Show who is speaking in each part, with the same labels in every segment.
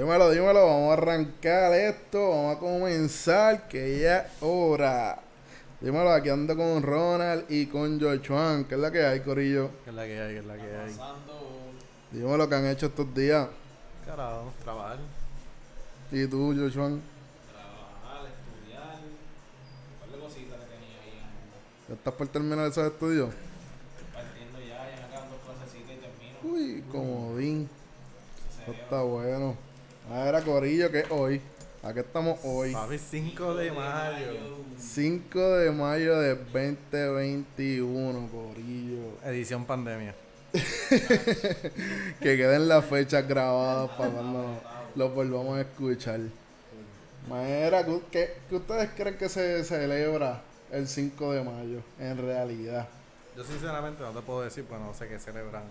Speaker 1: Dímelo, dímelo, vamos a arrancar esto, vamos a comenzar, que ya es hora. Dímelo, aquí ando con Ronald y con Jochuan, ¿qué es la que hay, Corillo?
Speaker 2: ¿Qué es la que hay? ¿Qué es la que hay?
Speaker 1: Dímelo lo que han hecho estos días.
Speaker 2: Carajo, trabajar.
Speaker 1: ¿Y tú, Jochuan?
Speaker 3: trabajar, estudiar, un par de cositas que tenía ahí.
Speaker 1: ¿Ya estás por terminar esos estudios?
Speaker 3: Partiendo ya, ya me quedan dos clasecitas y termino.
Speaker 1: Uy, comodín. Eso está bueno. A ver, a Corillo, que hoy. Aquí estamos hoy.
Speaker 2: Papi, 5 de mayo.
Speaker 1: 5 de mayo de 2021, Corillo.
Speaker 2: Edición pandemia.
Speaker 1: Que queden las fechas grabadas para cuando los volvamos a escuchar. Manera, ¿qué, qué- qué ustedes creen que se celebra el 5 de mayo en realidad?
Speaker 2: Yo sinceramente no te puedo decir, pues no sé qué celebran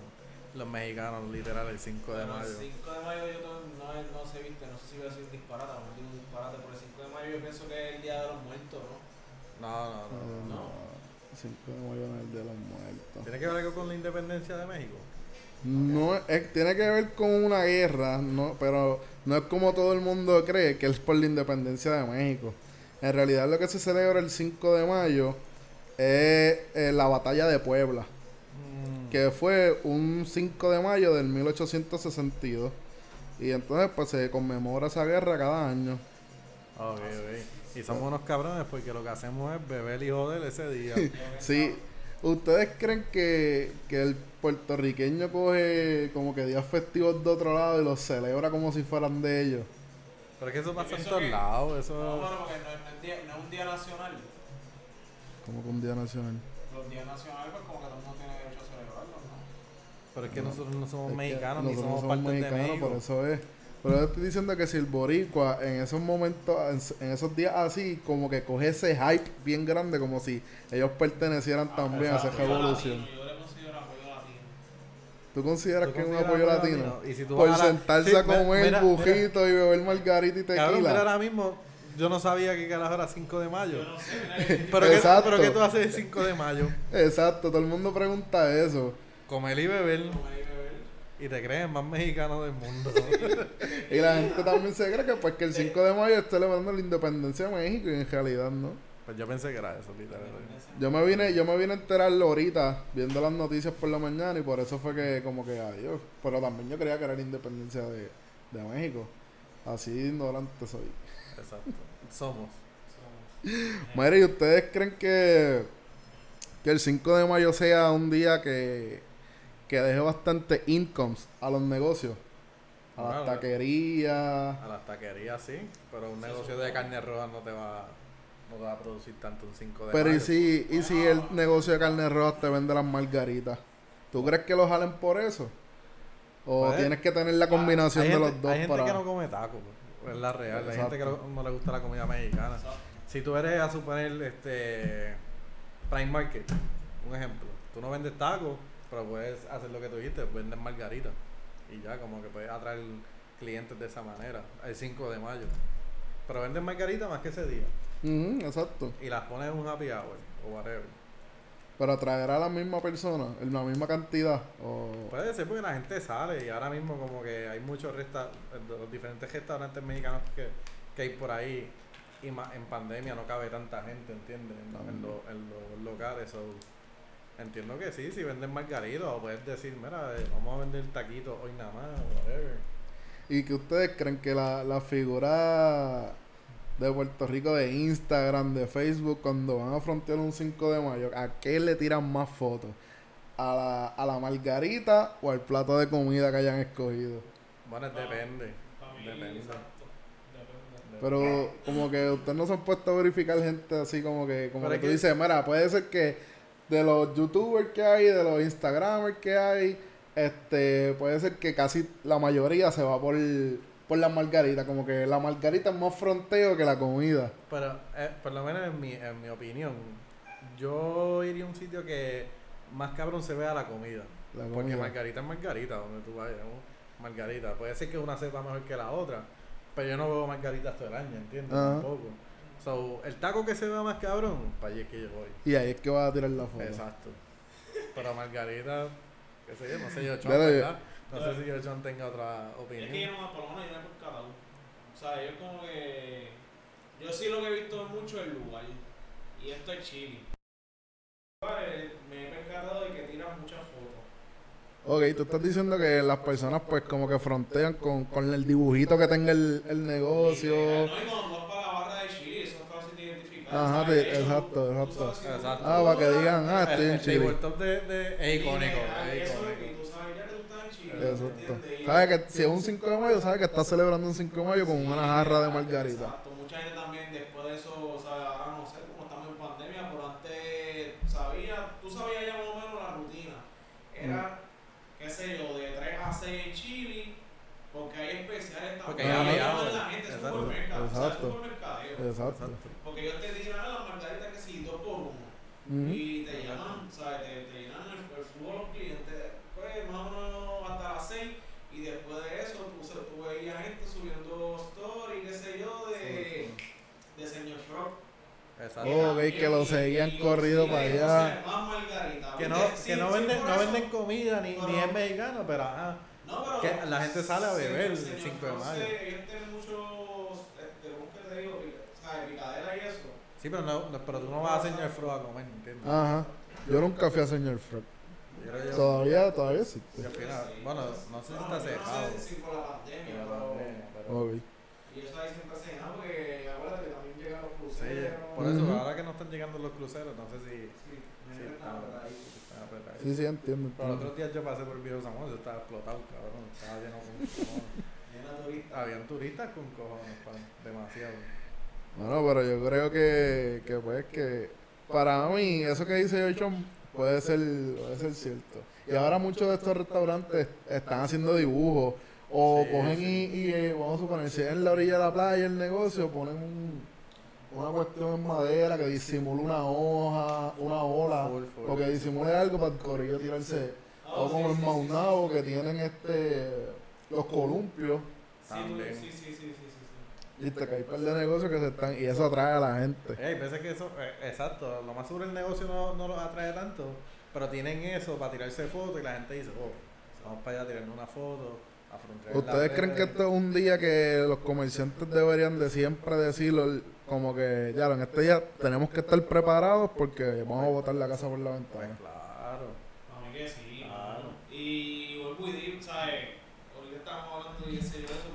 Speaker 2: los mexicanos literal el 5 de mayo.
Speaker 3: El 5 de mayo yo no, no sé, viste, no sé si voy a decir disparate, mejor digo disparate, pero el 5 de mayo yo pienso que es el Día de los Muertos, ¿no?
Speaker 2: No, no, no.
Speaker 1: No, no, 5 de mayo no es el de los muertos.
Speaker 2: ¿Tiene que ver algo con la independencia de México?
Speaker 1: No, es- tiene que ver con una guerra, no, pero no es como todo el mundo cree que es por la independencia de México. En realidad lo que se celebra el 5 de mayo es eh, la batalla de Puebla, que fue un 5 de mayo del 1862. Y entonces pues se conmemora esa guerra cada año.
Speaker 2: Ok, ok. Y somos unos cabrones porque lo que hacemos es beber y joder ese día.
Speaker 1: Sí, ¿ustedes creen que, que el puertorriqueño coge como que días festivos de otro lado y los celebra como si fueran de ellos?
Speaker 2: Pero es que eso pasa en todos lados.
Speaker 3: No,
Speaker 2: Eso...
Speaker 3: bueno, porque no, es- no es día- no es un día nacional.
Speaker 1: Como que un día nacional.
Speaker 3: Los días nacionales, pues como que todo el mundo tiene
Speaker 2: Pero es que nosotros no somos
Speaker 1: Es
Speaker 2: mexicanos ni somos
Speaker 1: no
Speaker 2: parte de México.
Speaker 1: por eso es. Pero yo estoy diciendo que si el boricua en esos momentos, en, en esos días así, como que coge ese hype bien grande, como si ellos pertenecieran también a esa revolución.
Speaker 3: Yo le considero apoyo latino.
Speaker 1: ¿Tú consideras
Speaker 2: ¿Tú
Speaker 1: que es un apoyo latino?
Speaker 2: latino? Y si tú
Speaker 1: Por
Speaker 2: vas a la-
Speaker 1: sentarse
Speaker 2: Sí,
Speaker 1: a comer
Speaker 2: mira,
Speaker 1: bujito y beber margarita y
Speaker 2: Cabrón, mira
Speaker 1: tequila.
Speaker 2: ahora mismo, yo no sabía que carajo era 5 de mayo.
Speaker 3: Yo no sé, mira, que-
Speaker 2: ¿Pero qué. ¿Pero qué tú haces el 5 de mayo?
Speaker 1: Exacto, todo el mundo pregunta eso.
Speaker 2: Comer y beber y te crees más mexicano del mundo.
Speaker 1: Y la gente también se cree que pues que el 5 de mayo es celebrando la independencia de México y en realidad no.
Speaker 2: pues yo pensé que era eso, literalmente.
Speaker 1: Yo me vine, yo me vine a enterarlo ahorita, viendo las noticias por la mañana, y por eso fue que como que adiós. Pero también yo creía que era la independencia de, de México. Así ignorante soy.
Speaker 2: Exacto. Somos.
Speaker 1: Mira, ¿y ustedes creen que, que el 5 de mayo sea un día que, que deje bastante incomes a los negocios? A las
Speaker 2: Bueno,
Speaker 1: taquerías.
Speaker 2: A las taquerías sí, pero un negocio de carne roja no te va, no te va a producir tanto un 5 de
Speaker 1: Pero
Speaker 2: mayo.
Speaker 1: ¿y si, y si el negocio de carne roja te vende las margaritas? ¿Tú crees que lo jalen por eso? ¿O
Speaker 2: Puede.
Speaker 1: tienes que tener la combinación
Speaker 2: hay
Speaker 1: de
Speaker 2: gente,
Speaker 1: los dos
Speaker 2: hay gente
Speaker 1: para...?
Speaker 2: que no come tacos, pues, es la real. Hay gente que
Speaker 1: Exacto.
Speaker 2: no, no le gusta la comida mexicana. Si tú eres a suponer este Prime Market, un ejemplo, tú no vendes tacos, pero puedes hacer lo que tú dijiste, vendes margaritas. Y ya, como que puedes atraer clientes de esa manera, el 5 de mayo. Pero vendes margaritas más que ese día.
Speaker 1: Ujú, exacto.
Speaker 2: Y las pones en un happy hour o whatever.
Speaker 1: Pero atraerá a la misma persona, en la misma cantidad. O...
Speaker 2: Puede ser porque la gente sale y ahora mismo como que hay muchos resta los diferentes restaurantes mexicanos que, que hay por ahí y más en pandemia no cabe tanta gente, ¿entiendes? En, en lo- en los locales. so, entiendo que sí, si venden margaritas o puedes decir, mira, eh, vamos a vender taquitos hoy nada más, whatever.
Speaker 1: ¿Y que ustedes creen que la, la figura de Puerto Rico de Instagram, de Facebook, cuando van a frontear un 5 de mayo, ¿a qué le tiran más fotos? ¿A la, ¿A la margarita o al plato de comida que hayan escogido?
Speaker 2: Bueno,
Speaker 3: No,
Speaker 2: depende. Depende.
Speaker 1: Pero como que ustedes no se han puesto a verificar gente así como que, como
Speaker 2: Pero
Speaker 1: que tú
Speaker 2: que-
Speaker 1: dices, mira, puede ser que de los youtubers que hay, de los instagramers que hay, este, puede ser que casi la mayoría se va por, por la margarita, como que la margarita es más fronteo que la comida.
Speaker 2: Pero, eh, por lo menos en mi, en mi opinión, yo iría a un sitio que más cabrón se vea la comida.
Speaker 1: La
Speaker 2: Porque
Speaker 1: comida.
Speaker 2: margarita es margarita, donde tú vayas. Margarita. Puede ser que una sepa mejor que la otra, pero yo no veo margaritas todo el año, ¿entiendes? Tampoco. So, el taco que se vea más cabrón, para allí es que yo voy.
Speaker 1: Y ahí es que vas a tirar la foto.
Speaker 2: Exacto. Pero margarita, qué sé yo, no sé yo,
Speaker 1: Dale,
Speaker 2: chon, ¿verdad? No sé si John tenga otra
Speaker 3: Es
Speaker 2: opinión.
Speaker 3: que yo no, por lo menos yo no he percatado. O sea, yo como que. Yo sí lo que he visto mucho el lugar. Y esto es Chile. Me he percatado de que tiran muchas fotos.
Speaker 1: Ok, tú estás diciendo que las personas pues como que frontean con, con el dibujito que tenga el, el negocio.
Speaker 3: Y, eh, no, y cuando tú vas para la barra de Chile, eso es fácil de identificar.
Speaker 1: Ajá,
Speaker 3: ¿sabes?
Speaker 1: te-
Speaker 3: Eso,
Speaker 1: exacto, exacto.
Speaker 2: Exacto.
Speaker 1: Ah, para que digan, ah,
Speaker 2: El-
Speaker 1: estoy en
Speaker 2: el
Speaker 1: Chile.
Speaker 2: tabletop de, de, es icónico. Es
Speaker 3: eso,
Speaker 2: icónico.
Speaker 3: y tú sabes ya que tú estás en Chile.
Speaker 1: Exacto. Sabes que si es un 5 de mayo, sabes que estás celebrando un 5 de mayo con una jarra de margarita.
Speaker 3: Exacto, mucha gente también después de eso, o sea, ahora no sé cómo estamos en pandemia, pero antes sabía, tú sabías ya más o menos la rutina. Era, qué sé yo, de 3 a 6 en Chile, porque hay especiales también.
Speaker 2: Porque
Speaker 3: llaman la gente, es
Speaker 2: Exacto.
Speaker 3: supermercado, o sea,
Speaker 1: Exacto. Exacto.
Speaker 3: Porque ellos te tiran las margaritas que sí, dos por uno.
Speaker 1: Ujú.
Speaker 3: Y te llaman, ¿sabes? Te, te llenan el, el flujo a los clientes, pues más o menos hasta las 6. Y después de eso, tú, se- tú veías gente subiendo story, qué sé yo, de, de Señor Frog.
Speaker 2: Exacto.
Speaker 1: Oh, ok, que lo seguían corrido para allá.
Speaker 3: Más margarita.
Speaker 2: Que no,
Speaker 3: ¿viste?
Speaker 2: que
Speaker 3: Sí,
Speaker 2: no,
Speaker 3: sí,
Speaker 2: venden, no
Speaker 3: eso.
Speaker 2: venden comida ni, ni
Speaker 3: Pero-
Speaker 2: es mexicano, pero ajá.
Speaker 3: No, pero
Speaker 2: que la gente sale a beber el
Speaker 3: Señor
Speaker 2: 5 de mayo.
Speaker 3: se- Ellos tienen muchos, este, ¿cómo que te digo? ¿Sabes? Picadera y eso.
Speaker 2: Sí, pero, no, no- pero tú no vas a Señor Fro a comer, ¿entiendes?
Speaker 1: Ajá. Yo nunca fui a Señor Frog.
Speaker 2: Yo yo-
Speaker 1: Todavía, todavía existe.
Speaker 2: yo fui a-
Speaker 3: Sí,
Speaker 2: bueno, no sé si
Speaker 3: bueno,
Speaker 2: está
Speaker 3: yo
Speaker 2: cerrado.
Speaker 3: No sé si con la pandemia,
Speaker 2: Pero-
Speaker 3: pero...
Speaker 2: pero-
Speaker 1: Ok.
Speaker 3: Y eso ahí siempre se llena porque acuérdate que también llegan los
Speaker 2: Sí,
Speaker 3: cruceros.
Speaker 2: por eso,
Speaker 1: Ujú.
Speaker 2: ahora que no están llegando los cruceros, no sé si,
Speaker 3: Sí, sí,
Speaker 2: están,
Speaker 3: está
Speaker 2: apretados.
Speaker 1: Sí, sí, entiendo.
Speaker 2: Pero los otros días yo pasé por Viejo San Juan, yo estaba explotado, cabrón. Estaba lleno con cojones. Habían turistas con cojones, pan, demasiado.
Speaker 1: Bueno, pero yo creo que, que pues que para mí eso que dice John puede ser, puede ser cierto. Y ahora muchos de estos restaurantes están haciendo dibujos o
Speaker 2: Sí,
Speaker 1: cogen
Speaker 2: sí.
Speaker 1: y, y, eh, vamos a suponer, si es en la orilla de la playa el negocio, ponen un- una cuestión en madera que disimula una hoja, una ola, o que disimule algo para el corillo tirarse.
Speaker 3: Oh,
Speaker 1: o como
Speaker 3: sí,
Speaker 1: en
Speaker 3: sí,
Speaker 1: que tienen este los columpios.
Speaker 2: También.
Speaker 3: sí, sí, sí, sí, sí, sí.
Speaker 1: Viste que hay par de negocios que se están y eso atrae a la gente.
Speaker 2: Hay veces que eso, eh, exacto, lo más sobre el negocio no, no los atrae tanto, pero tienen eso para tirarse fotos y la gente dice, oh, vamos para allá tirando una foto, a
Speaker 1: ¿Ustedes creen que
Speaker 2: redes".
Speaker 1: esto es un día que los comerciantes deberían de siempre decirlo? Como que, ya, en este día tenemos que estar preparados porque vamos a botar la casa por la
Speaker 2: Pues
Speaker 1: ventana.
Speaker 2: claro.
Speaker 3: A mí que sí.
Speaker 2: Claro.
Speaker 3: Y vuelvo y digo, ¿sabes? Ahorita estamos hablando de eso, pero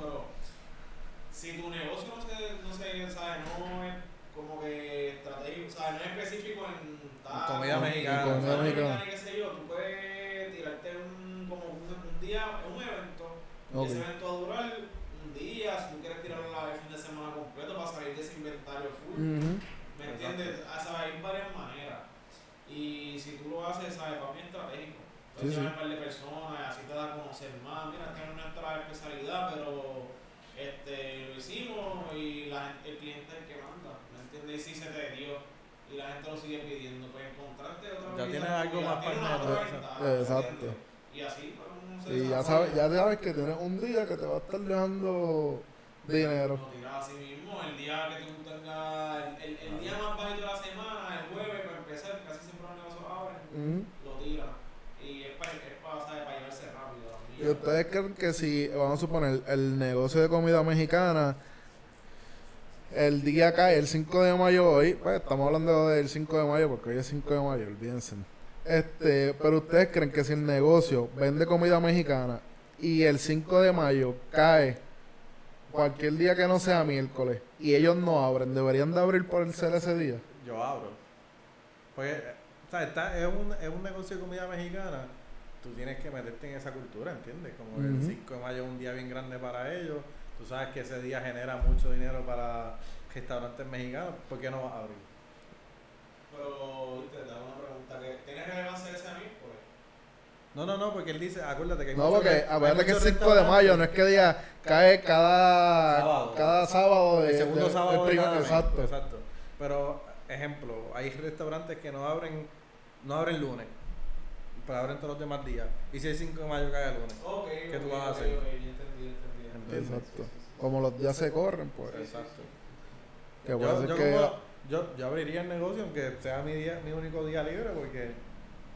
Speaker 3: si tu negocio no se, no se, ¿sabes? No es como que estratégico, ¿sabes? No es específico en
Speaker 2: comida mexicana.
Speaker 3: comida mexicana qué sé yo, tú puedes tirarte un, como un, un día, un evento, y ese evento va a durar un día, si tú quieres tirarlo el fin de semana completo para salir de ese inventario full.
Speaker 1: Ujú.
Speaker 3: ¿Me entiendes? Ah, ¿sabes? Hay varias maneras. Y si tú lo haces, ¿sabes? Para mí es estratégico.
Speaker 1: Sí,
Speaker 3: Puedes
Speaker 1: sí.
Speaker 3: un par de personas, así te da a conocer más. Mira, esta no es nuestra especialidad, pero este, lo hicimos y la, gente- el cliente es el que manda. Si se te dio y la gente lo sigue pidiendo, pues encontrarte otra
Speaker 2: Ya tienes algo más para
Speaker 1: el.
Speaker 3: ¿me
Speaker 1: Exacto.
Speaker 3: Y así, pues, uno se
Speaker 1: Y ya sabes, ya sabes que tienes un día que te va a estar dejando dinero.
Speaker 3: Lo tiras así mismo, el día que tú tengas, el, el día más bajito de la semana, el jueves, para empezar, casi siempre los negocios abren,
Speaker 1: Ujú.
Speaker 3: lo tiras. Y es para, es para, ¿sabes? para llevarse rápido.
Speaker 1: ¿Y ustedes creen que si, vamos a suponer, el negocio de comida mexicana, el día cae, el 5 de mayo hoy, pues estamos hablando del 5 de mayo porque hoy es 5 de mayo, olvídense. Este, pero ustedes creen que si el negocio vende comida mexicana y el 5 de mayo cae cualquier día que no sea miércoles y ellos no abren, deberían de abrir por el ser ese día.
Speaker 2: Yo abro. Porque, eh, o sea, está, es, un, es un negocio de comida mexicana. Tú tienes que meterte en esa cultura, ¿entiendes? Como el
Speaker 1: Ujú.
Speaker 2: 5 de mayo es un día bien grande para ellos. Tú sabes que ese día genera mucho dinero para restaurantes mexicanos. ¿Por qué no vas a abrir?
Speaker 3: Pero, te una pregunta, que ¿tiene relevancia ese miércoles?
Speaker 2: No, no, no, porque él dice, acuérdate que hay
Speaker 1: No, porque
Speaker 2: hay
Speaker 1: acuérdate que es
Speaker 2: muchos
Speaker 1: 5 de mayo, no es que diga cae cada
Speaker 2: Sábado.
Speaker 1: cada sábado de,
Speaker 2: el segundo
Speaker 1: de-
Speaker 2: sábado
Speaker 1: el exacto.
Speaker 2: exacto. Pero, ejemplo, hay restaurantes que no abren, no abren lunes, pero abren todos los demás días. Y si el 5 de mayo cae el lunes.
Speaker 3: Ok,
Speaker 2: ¿Qué tú vas a hacer? ¿Entiendes?
Speaker 1: Exacto. Como los días se corren, pues.
Speaker 2: Exacto.
Speaker 1: Que
Speaker 2: Yo,
Speaker 1: puede ser
Speaker 2: yo
Speaker 1: que.
Speaker 2: como- yo, yo abriría el negocio aunque sea mi día, mi único día libre porque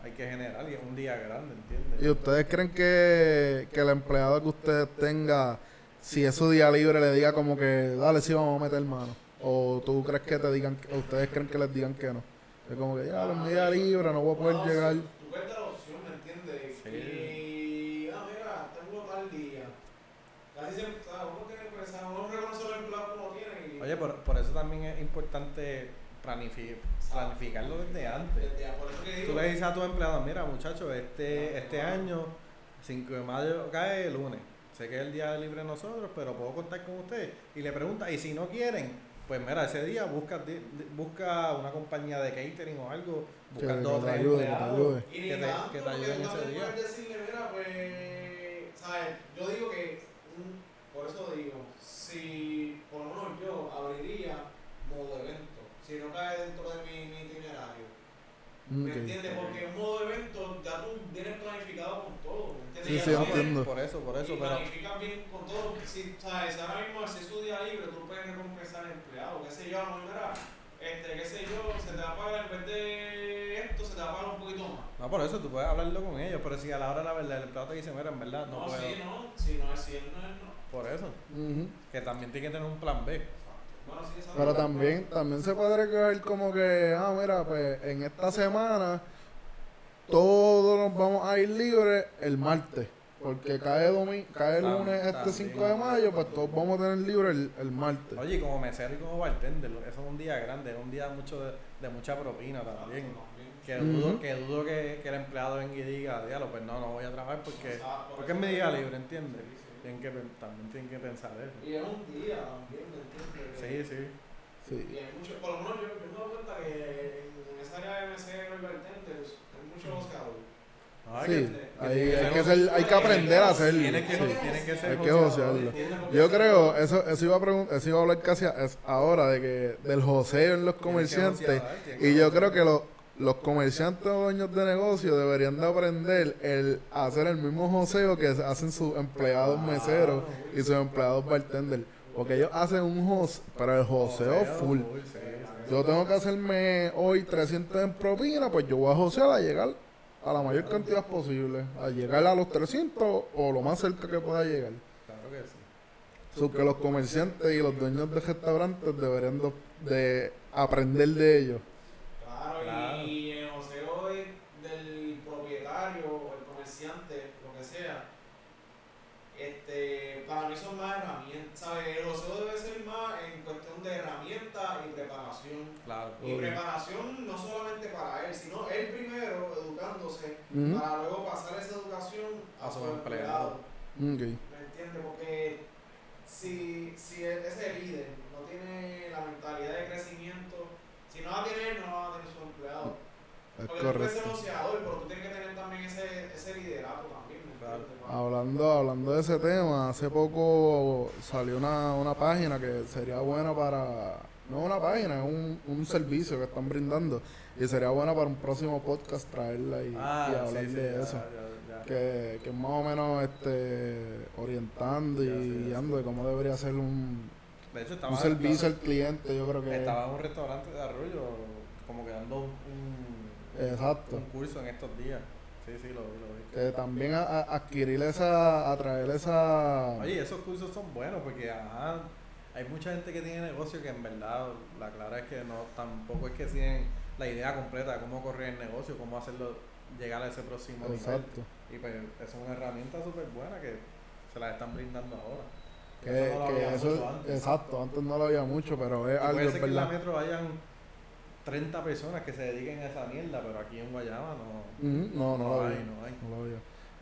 Speaker 2: hay que generar y es un día grande, ¿entiendes?
Speaker 1: ¿Y ustedes creen que, que el empleado que usted tenga, si es su día libre, le diga como que, dale, sí, vamos a meter mano? ¿O tú crees que te digan, o ustedes creen que les digan que no? Es como que, ya, es mi día libre, no voy a poder llegar.
Speaker 3: Casi siempre, o sea, uno tiene que pensar, uno reconoce los empleados como tiene y...
Speaker 2: Oye, por, por eso también es importante planifi- planificarlo desde antes.
Speaker 3: Desde- por eso que digo,
Speaker 2: Tú le dices a tus empleados, mira muchachos, este, este año, 5 de mayo cae el lunes. Sé que es el día libre de nosotros, pero puedo contar con ustedes. Y le pregunta, y si no quieren, pues mira, ese día busca, busca una compañía de catering o algo,
Speaker 1: Que,
Speaker 2: busca
Speaker 1: que
Speaker 2: dos o
Speaker 1: te
Speaker 2: tres
Speaker 1: ayude, que te
Speaker 2: ayuden ese día.
Speaker 3: puedes decirle, mira, pues, ¿sabes? Yo digo que, por eso digo, si por lo menos yo abriría modo evento, si no cae dentro de mi, mi itinerario, ¿me
Speaker 1: Ok.
Speaker 3: entiendes? Porque un modo evento ya tú vienes planificado con todo, ¿me entiendes?
Speaker 1: Sí, sí, entiendo.
Speaker 2: Por eso, por eso,
Speaker 3: y
Speaker 2: pero
Speaker 3: planificas bien con todo, si, ¿sabes? Si ahora mismo si es su día libre, tú puedes recompensar al empleado, qué sé yo, a lo mejor, este, qué sé yo, se te va a pagar en vez de esto, se te va a pagar un poquito más.
Speaker 2: no por eso tú puedes hablarlo con ellos, pero si a la hora de la verdad el te dice, mira, en verdad no,
Speaker 3: No,
Speaker 2: puedo.
Speaker 3: sí, no, si no es cierto, no es no.
Speaker 2: Por eso, que también tiene que tener un plan B.
Speaker 3: Bueno, sí, esa
Speaker 1: Pero también, también se puede recoger como que, ah, mira, pues en esta semana todos nos vamos a ir libres el martes. Porque cae, domi cae el lunes este
Speaker 2: también.
Speaker 1: 5 de mayo, pues todos vamos a tener libre el, el martes.
Speaker 2: Oye, como mesero y como bartender, eso es un día grande, es un día mucho de, de mucha propina
Speaker 3: pues,
Speaker 2: también. Que dudo,
Speaker 1: Ujú.
Speaker 2: que, dudo que, que el empleado venga y diga, diablo, pues no, no voy a trabajar porque, porque es mi día libre, ¿entiendes? Tienen que, también tienen que pensar eso.
Speaker 3: Y es un día también, ¿me entiendes?
Speaker 2: Sí, sí.
Speaker 1: Sí.
Speaker 3: Y hay mucho, por lo menos yo, yo me doy cuenta que en, en esa área de mesero y bartenders hay mucho boceador.
Speaker 2: Hay
Speaker 1: Sí, hay que,
Speaker 2: un-
Speaker 1: ser, hay que aprender a hacerlo.
Speaker 2: Tiene que,
Speaker 1: sí.
Speaker 2: tiene que ser
Speaker 1: Hay que josearlo. Yo creo, eso, eso iba a eso iba a hablar casi a- es ahora de que del joseo en los comerciantes. Y yo creo que los, los comerciantes o dueños de negocio deberían de aprender el hacer el mismo joseo que hacen sus empleados meseros y sus empleados bartender. Porque ellos hacen un joseo, pero el joseo full. Yo tengo que hacerme hoy 300 en propina, pues yo voy a josear a llegar a la mayor cantidad posible. A llegar a los 300 o lo más cerca que pueda llegar.
Speaker 2: Claro que sí.
Speaker 1: So que los comerciantes y los dueños de restaurantes deberían de, de aprender de ellos.
Speaker 3: Claro,
Speaker 2: Claro.
Speaker 3: y el joseo de- del propietario o el comerciante, lo que sea, este, para mí son más herramientas, ¿sabes? El joseo debe ser más en cuestión de herramientas y preparación.
Speaker 2: Claro.
Speaker 3: Y preparación no solamente para él, sino él primero para luego pasar esa educación a,
Speaker 2: A
Speaker 3: su empleado.
Speaker 1: Ok.
Speaker 3: ¿Me entiendes? Porque si, si e- ese líder no tiene la mentalidad de crecimiento, si no la tiene él, no la va a tener su empleado.
Speaker 1: Es
Speaker 3: Porque tú puedes ser negociador, pero tú tienes que tener también ese, ese liderato también. ¿me
Speaker 2: Claro.
Speaker 3: entiendes?
Speaker 1: Hablando, hablando de ese tema, hace poco salió una, una página que sería buena para... No una página, es un, un servicio que están brindando. Y sería buena para un próximo podcast traerla y,
Speaker 2: Ah,
Speaker 1: y hablar
Speaker 2: sí, sí,
Speaker 1: de
Speaker 2: ya,
Speaker 1: eso.
Speaker 2: ya, ya.
Speaker 1: Que, que más o menos este orientando y guiando de cómo debería ser un,
Speaker 2: De hecho, estaba,
Speaker 1: un servicio al cliente, yo creo que...
Speaker 2: estaba en un restaurante de Arroyo, como que dando un, un,
Speaker 1: Exacto.
Speaker 2: un curso en estos días. Sí, sí, lo lo.
Speaker 1: Que también a- a- adquirir esa, atraer esa...
Speaker 2: Oye, esos cursos son buenos porque ajá, hay mucha gente que tiene negocio que en verdad la clara es que no tampoco es que tienen la idea completa de cómo correr el negocio, cómo hacerlo llegar a ese próximo nivel.
Speaker 1: Exacto.
Speaker 2: Y pues es una herramienta súper buena que se la están brindando ahora.
Speaker 1: Que,
Speaker 2: Eso no lo
Speaker 1: que
Speaker 2: había
Speaker 1: eso,
Speaker 2: mucho antes.
Speaker 1: exacto, antes no lo había mucho, pero es
Speaker 2: Y
Speaker 1: algo,
Speaker 2: puede ser que en la metro hayan 30 personas que se dediquen a esa mierda, pero aquí en Guayama no,
Speaker 1: No, no, lo
Speaker 2: hay,
Speaker 1: había,
Speaker 2: no hay.
Speaker 1: no lo había.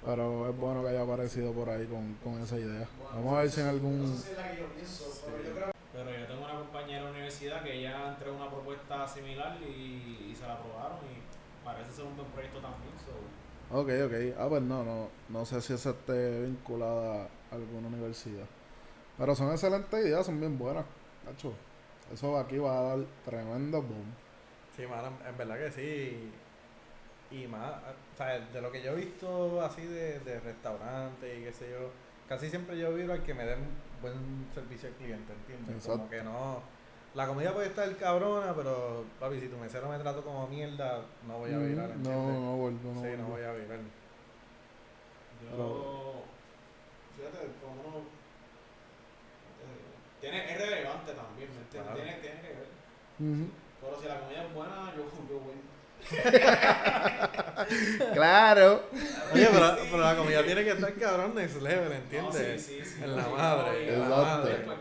Speaker 1: Pero es bueno que haya aparecido por ahí con, con esa idea. Vamos a ver si en
Speaker 3: No
Speaker 1: algún...
Speaker 3: sé si es la que yo pienso, pero yo creo Pero yo tengo una compañera en la universidad que ella entregó una propuesta similar y, y se la aprobaron y parece ser un buen proyecto también. So.
Speaker 1: Ok, ok. Ah, pues no, no, no sé si esa esté vinculada a alguna universidad. Pero son excelentes ideas, son bien buenas. Cacho, eso aquí va a dar tremendo boom.
Speaker 2: Sí, mano, en verdad que sí. Y más, o sea, de lo que yo he visto así de, de restaurantes y qué sé yo, casi siempre yo vivo al que me den buen servicio al cliente, ¿entiendes? Como
Speaker 1: Exacto.
Speaker 2: que no, La comida puede estar cabrona, pero papi, si tu mesero me trato como mierda, no voy a virar.
Speaker 1: Mm,
Speaker 2: ¿entiendes?
Speaker 1: No, no vuelvo, no
Speaker 2: sí,
Speaker 1: vuelvo.
Speaker 2: no voy a virar.
Speaker 3: Yo, fíjate, como uno, tiene, es relevante también, ¿me entiendes?
Speaker 2: Claro.
Speaker 3: Tiene, tiene que ver.
Speaker 1: Ujú.
Speaker 3: Pero si la comida es buena, yo, yo voy.
Speaker 1: Claro.
Speaker 2: Oye, pero, pero la comida tiene que estar cabrón next level, ¿entiendes?
Speaker 3: No, sí, sí, sí.
Speaker 2: En la madre,
Speaker 3: no, y
Speaker 2: en la
Speaker 1: Exacto.
Speaker 2: madre.
Speaker 3: Pues.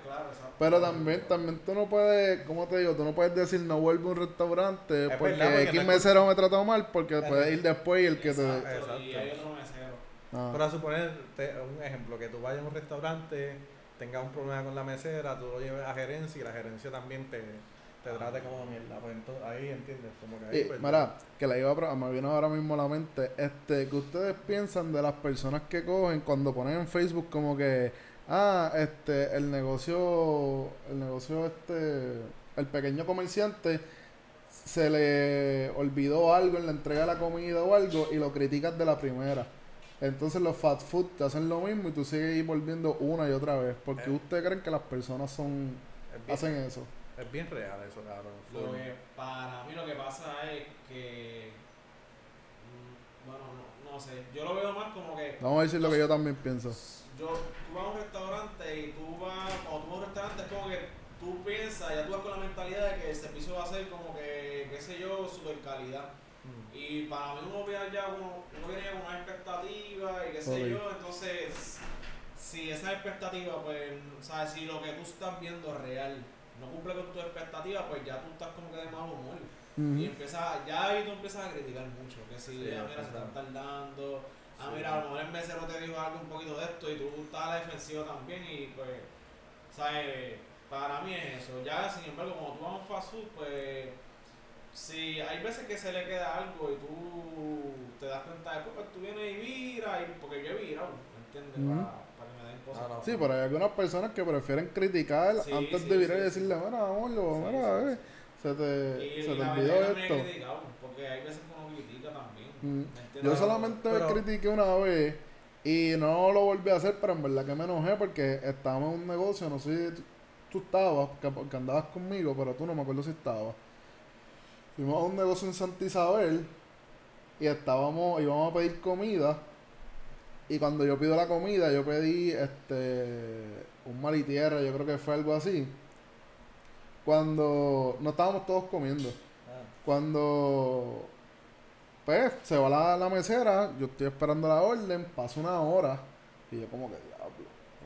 Speaker 1: Pero también, también tú no puedes, ¿cómo te digo? Tú no puedes decir no vuelvo a un restaurante
Speaker 2: Es
Speaker 1: porque
Speaker 2: verdad,
Speaker 1: X
Speaker 2: no es
Speaker 1: mesero me trató mal porque puedes ir después y el que te...
Speaker 3: Exacto,
Speaker 2: Exacto.
Speaker 3: Y hay otro mesero.
Speaker 1: Ah.
Speaker 2: Pero a suponer, te- un ejemplo, que tú vayas a un restaurante, tengas un problema con la mesera, tú lo lleves a gerencia y la gerencia también te, te trate como mierda. Pues entonces, ahí entiendes, como que ahí.
Speaker 1: Y,
Speaker 2: pues,
Speaker 1: mira, que la iba a pro- me vino ahora mismo a la mente, este, que ustedes piensan de las personas que cogen cuando ponen en Facebook como que, ah, este, el negocio, el negocio este, el pequeño comerciante se le olvidó algo en la entrega de la comida o algo y lo criticas de la primera. Entonces los fast food te hacen lo mismo y tú sigues volviendo una y otra vez. Porque
Speaker 2: Eh.
Speaker 1: ustedes creen que las personas son hacen eso.
Speaker 2: Es bien real eso, cabrón.
Speaker 3: Lo que para mí lo que pasa es que. mm, Bueno, no, no sé. Yo lo veo más como que.
Speaker 1: Vamos a decir lo que yo también pienso.
Speaker 3: Yo, tú vas a un restaurante y tú vas. Cuando tú vas a un restaurante es como que tú piensas, ya tú vas con la mentalidad de que el servicio va a ser como que, qué sé yo, super calidad.
Speaker 2: Mm.
Speaker 3: Y para mí uno viene ya como, uno viene con una expectativa y qué sé yo, entonces si esa expectativa, pues, sabes, si lo que tú estás viendo es real no cumple con tu expectativa, pues ya tú estás como que de mal humor. Y empiezas, ya ahí tú empiezas a criticar mucho, que si,
Speaker 2: Sí,
Speaker 3: ah, mira, se están tardando, ah,
Speaker 2: Sí.
Speaker 3: mira, a lo mejor el mesero te dijo algo un poquito de esto y tú estás a la defensiva también y pues, sabes, para mí es eso. Ya, sin embargo, cuando tú vas a un fast food, pues, si hay veces que se le queda algo y tú te das cuenta después, pues tú vienes y viras, y, porque yo he virado, ¿entiendes? Para, cosas.
Speaker 2: Ah, no.
Speaker 1: Sí, pero hay algunas personas que prefieren criticar
Speaker 3: Sí,
Speaker 1: antes
Speaker 3: sí,
Speaker 1: de virar
Speaker 3: sí,
Speaker 1: y decirle, mira, amorlo,
Speaker 3: Sí,
Speaker 1: mira,
Speaker 3: sí,
Speaker 1: eh, se te,
Speaker 3: Y,
Speaker 1: se
Speaker 3: y
Speaker 1: te olvidó esto.
Speaker 3: criticado, porque hay veces que uno critica también.
Speaker 1: Mm.
Speaker 3: ¿me
Speaker 1: Yo solamente
Speaker 2: Pero-
Speaker 1: critiqué una vez y no lo volví a hacer, pero en verdad que me enojé porque estábamos en un negocio, no sé si tú, tú estabas, que, porque andabas conmigo, pero tú no me acuerdo si estabas. Fuimos a un negocio en Santa Isabel y estábamos, íbamos a pedir comida y cuando yo pido la comida, yo pedí este un mal y tierra, yo creo que fue algo así. Cuando no estábamos todos comiendo.
Speaker 2: Ah,
Speaker 1: Cuando pues se va la, la mesera, yo estoy esperando la orden, pasa una hora y yo como que diablo,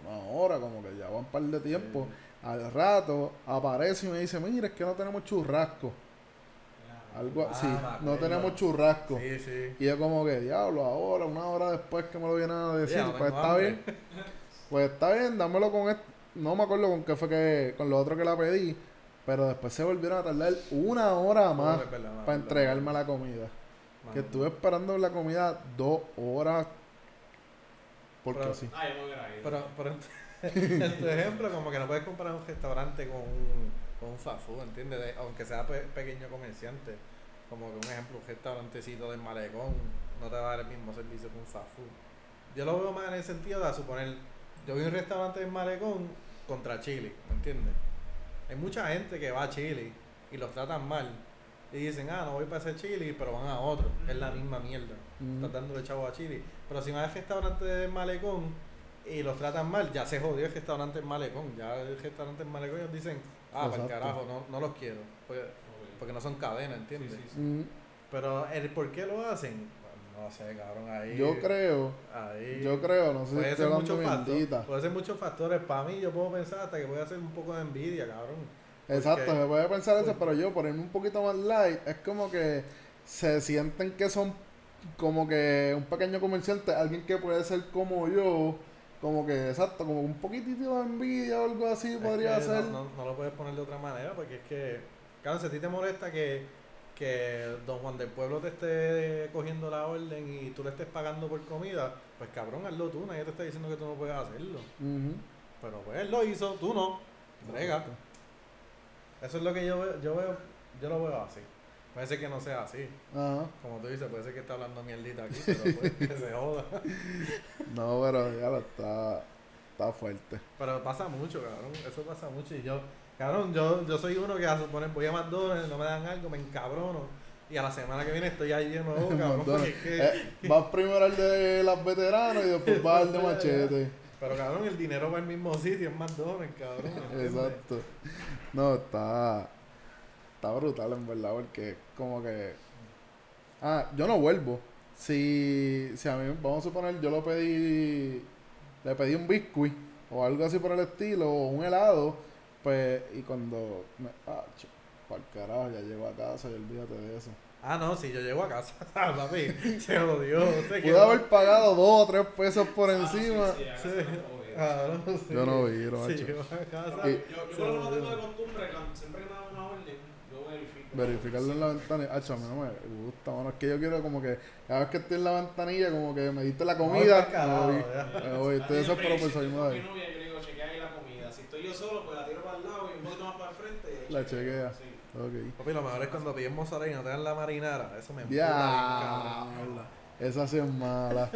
Speaker 1: una hora, como que ya va un par de tiempo. Al rato aparece y me dice, mira, es que no tenemos churrasco. Algo
Speaker 2: Ah,
Speaker 1: así, no tenemos churrasco.
Speaker 2: Sí, sí.
Speaker 1: Y yo como que, diablo, ahora, una hora después que me lo vienen a decir, pues está
Speaker 2: hambre.
Speaker 1: bien. Pues está bien, dámelo con esto. No me acuerdo con qué fue que, con lo otro que la pedí. Pero después se volvieron a tardar una hora más
Speaker 2: No, verdad,
Speaker 1: para entregarme la comida. Que estuve esperando la comida dos horas. Porque
Speaker 2: Pero-
Speaker 1: sí.
Speaker 3: Ah, ido.
Speaker 2: Pero, pero en, tu ejemplo, como que no puedes comparar un restaurante con un, con un fast food, ¿entiendes? De- aunque sea pe- pequeño comerciante. Como que un ejemplo, un restaurantecito del malecón no te va a dar el mismo servicio que un fast food. Yo lo veo más en el sentido de suponer, yo vi un restaurante del malecón contra Chile, ¿me entiendes? Hay mucha gente que va a Chile y los tratan mal. Y dicen, ah, no voy para ese Chile, pero van a otro. Es la misma mierda.
Speaker 1: Mm.
Speaker 2: Estás dándole chavo a Chile. Pero si vas al restaurante del malecón y los tratan mal, ya se jodió el restaurante del malecón. Ya el restaurante del malecón ellos dicen, ah, para el carajo, no, no los quiero. Pues, porque no son cadenas, ¿entiendes?
Speaker 3: sí, sí.
Speaker 1: Mm,
Speaker 2: Pero el por qué lo hacen, no sé, cabrón, ahí.
Speaker 1: Yo creo,
Speaker 2: Ahí.
Speaker 1: yo creo, no sé si
Speaker 2: Puede
Speaker 1: estoy
Speaker 2: ser, muchos factores, puede ser muchos factores. Para mí, yo puedo pensar hasta que puede ser un poco de envidia, cabrón.
Speaker 1: Exacto,
Speaker 2: Porque-
Speaker 1: se puede pensar eso,
Speaker 2: porque-
Speaker 1: pero yo ponerme un poquito más light, es como que se sienten que son como que un pequeño comerciante, alguien que puede ser como yo, como que, exacto, como un poquitito de envidia o algo así
Speaker 2: Es
Speaker 1: podría ser.
Speaker 2: No, no- no lo puedes poner de otra manera porque es que, claro, si a ti te molesta que, que Don Juan del Pueblo te esté cogiendo la orden y tú le estés pagando por comida, pues cabrón, hazlo tú, nadie te está diciendo que tú no puedes hacerlo. Pero pues él lo hizo, tú no. Brega. Eso es lo que yo veo, yo veo, yo lo veo así. Puede ser que no sea así.
Speaker 1: Ajá.
Speaker 2: Como tú dices, puede ser que está hablando mierdita aquí, pero pues que se joda.
Speaker 1: No, pero ya lo está, está fuerte.
Speaker 2: Pero pasa mucho, cabrón. Eso pasa mucho. Y yo, Cabrón, yo, yo soy uno que a suponer voy a McDonald's, no me dan algo, me encabrono. Y a la semana que viene estoy ahí de nuevo, cabrón. porque es que-
Speaker 1: Eh, vas primero al de las veteranas y después vas al de machete.
Speaker 2: Pero cabrón, el dinero va al mismo sitio, es McDonald's, cabrón.
Speaker 1: Exacto. No, está. Está brutal en verdad, porque como que. Ah, yo no vuelvo. Si, si a mí, vamos a suponer, yo lo pedí. Le pedí un biscuit o algo así por el estilo, o un helado, pues. Y cuando. Me, ah, para carajo, ya llego a casa y olvídate de eso.
Speaker 2: Ah, no, si yo llego a casa, papi, se jodió.
Speaker 1: Pude
Speaker 2: quedó.
Speaker 1: haber pagado dos o tres pesos por
Speaker 3: Ah,
Speaker 1: encima.
Speaker 3: sí, sí, acá
Speaker 2: Sí.
Speaker 1: Yo no vi, no,
Speaker 2: Sí,
Speaker 1: macho.
Speaker 2: llego a casa.
Speaker 3: Pero
Speaker 1: Y-
Speaker 3: yo, yo por lo menos tengo de costumbre, siempre que me dan una orden, yo.
Speaker 1: Verificarlo en la ventanilla. Ah, a mí no me gusta, mano. Es que yo quiero como que cada vez que estoy en la ventanilla, como que me diste la comida.
Speaker 2: pa'l carajo,
Speaker 1: me voy.
Speaker 2: ya.
Speaker 1: Me voy. Estoy desesperado por
Speaker 3: si
Speaker 1: de ahí.
Speaker 3: novia, yo le digo, chequea ahí la comida. Si estoy yo solo, pues la tiro para el lado y un poquito más para el frente.
Speaker 1: La chequea.
Speaker 3: Sí.
Speaker 1: Ok.
Speaker 2: Papi, lo mejor es cuando pides mozzarella y no te dan la marinara. Eso me
Speaker 1: Ya. Esa sí es mala.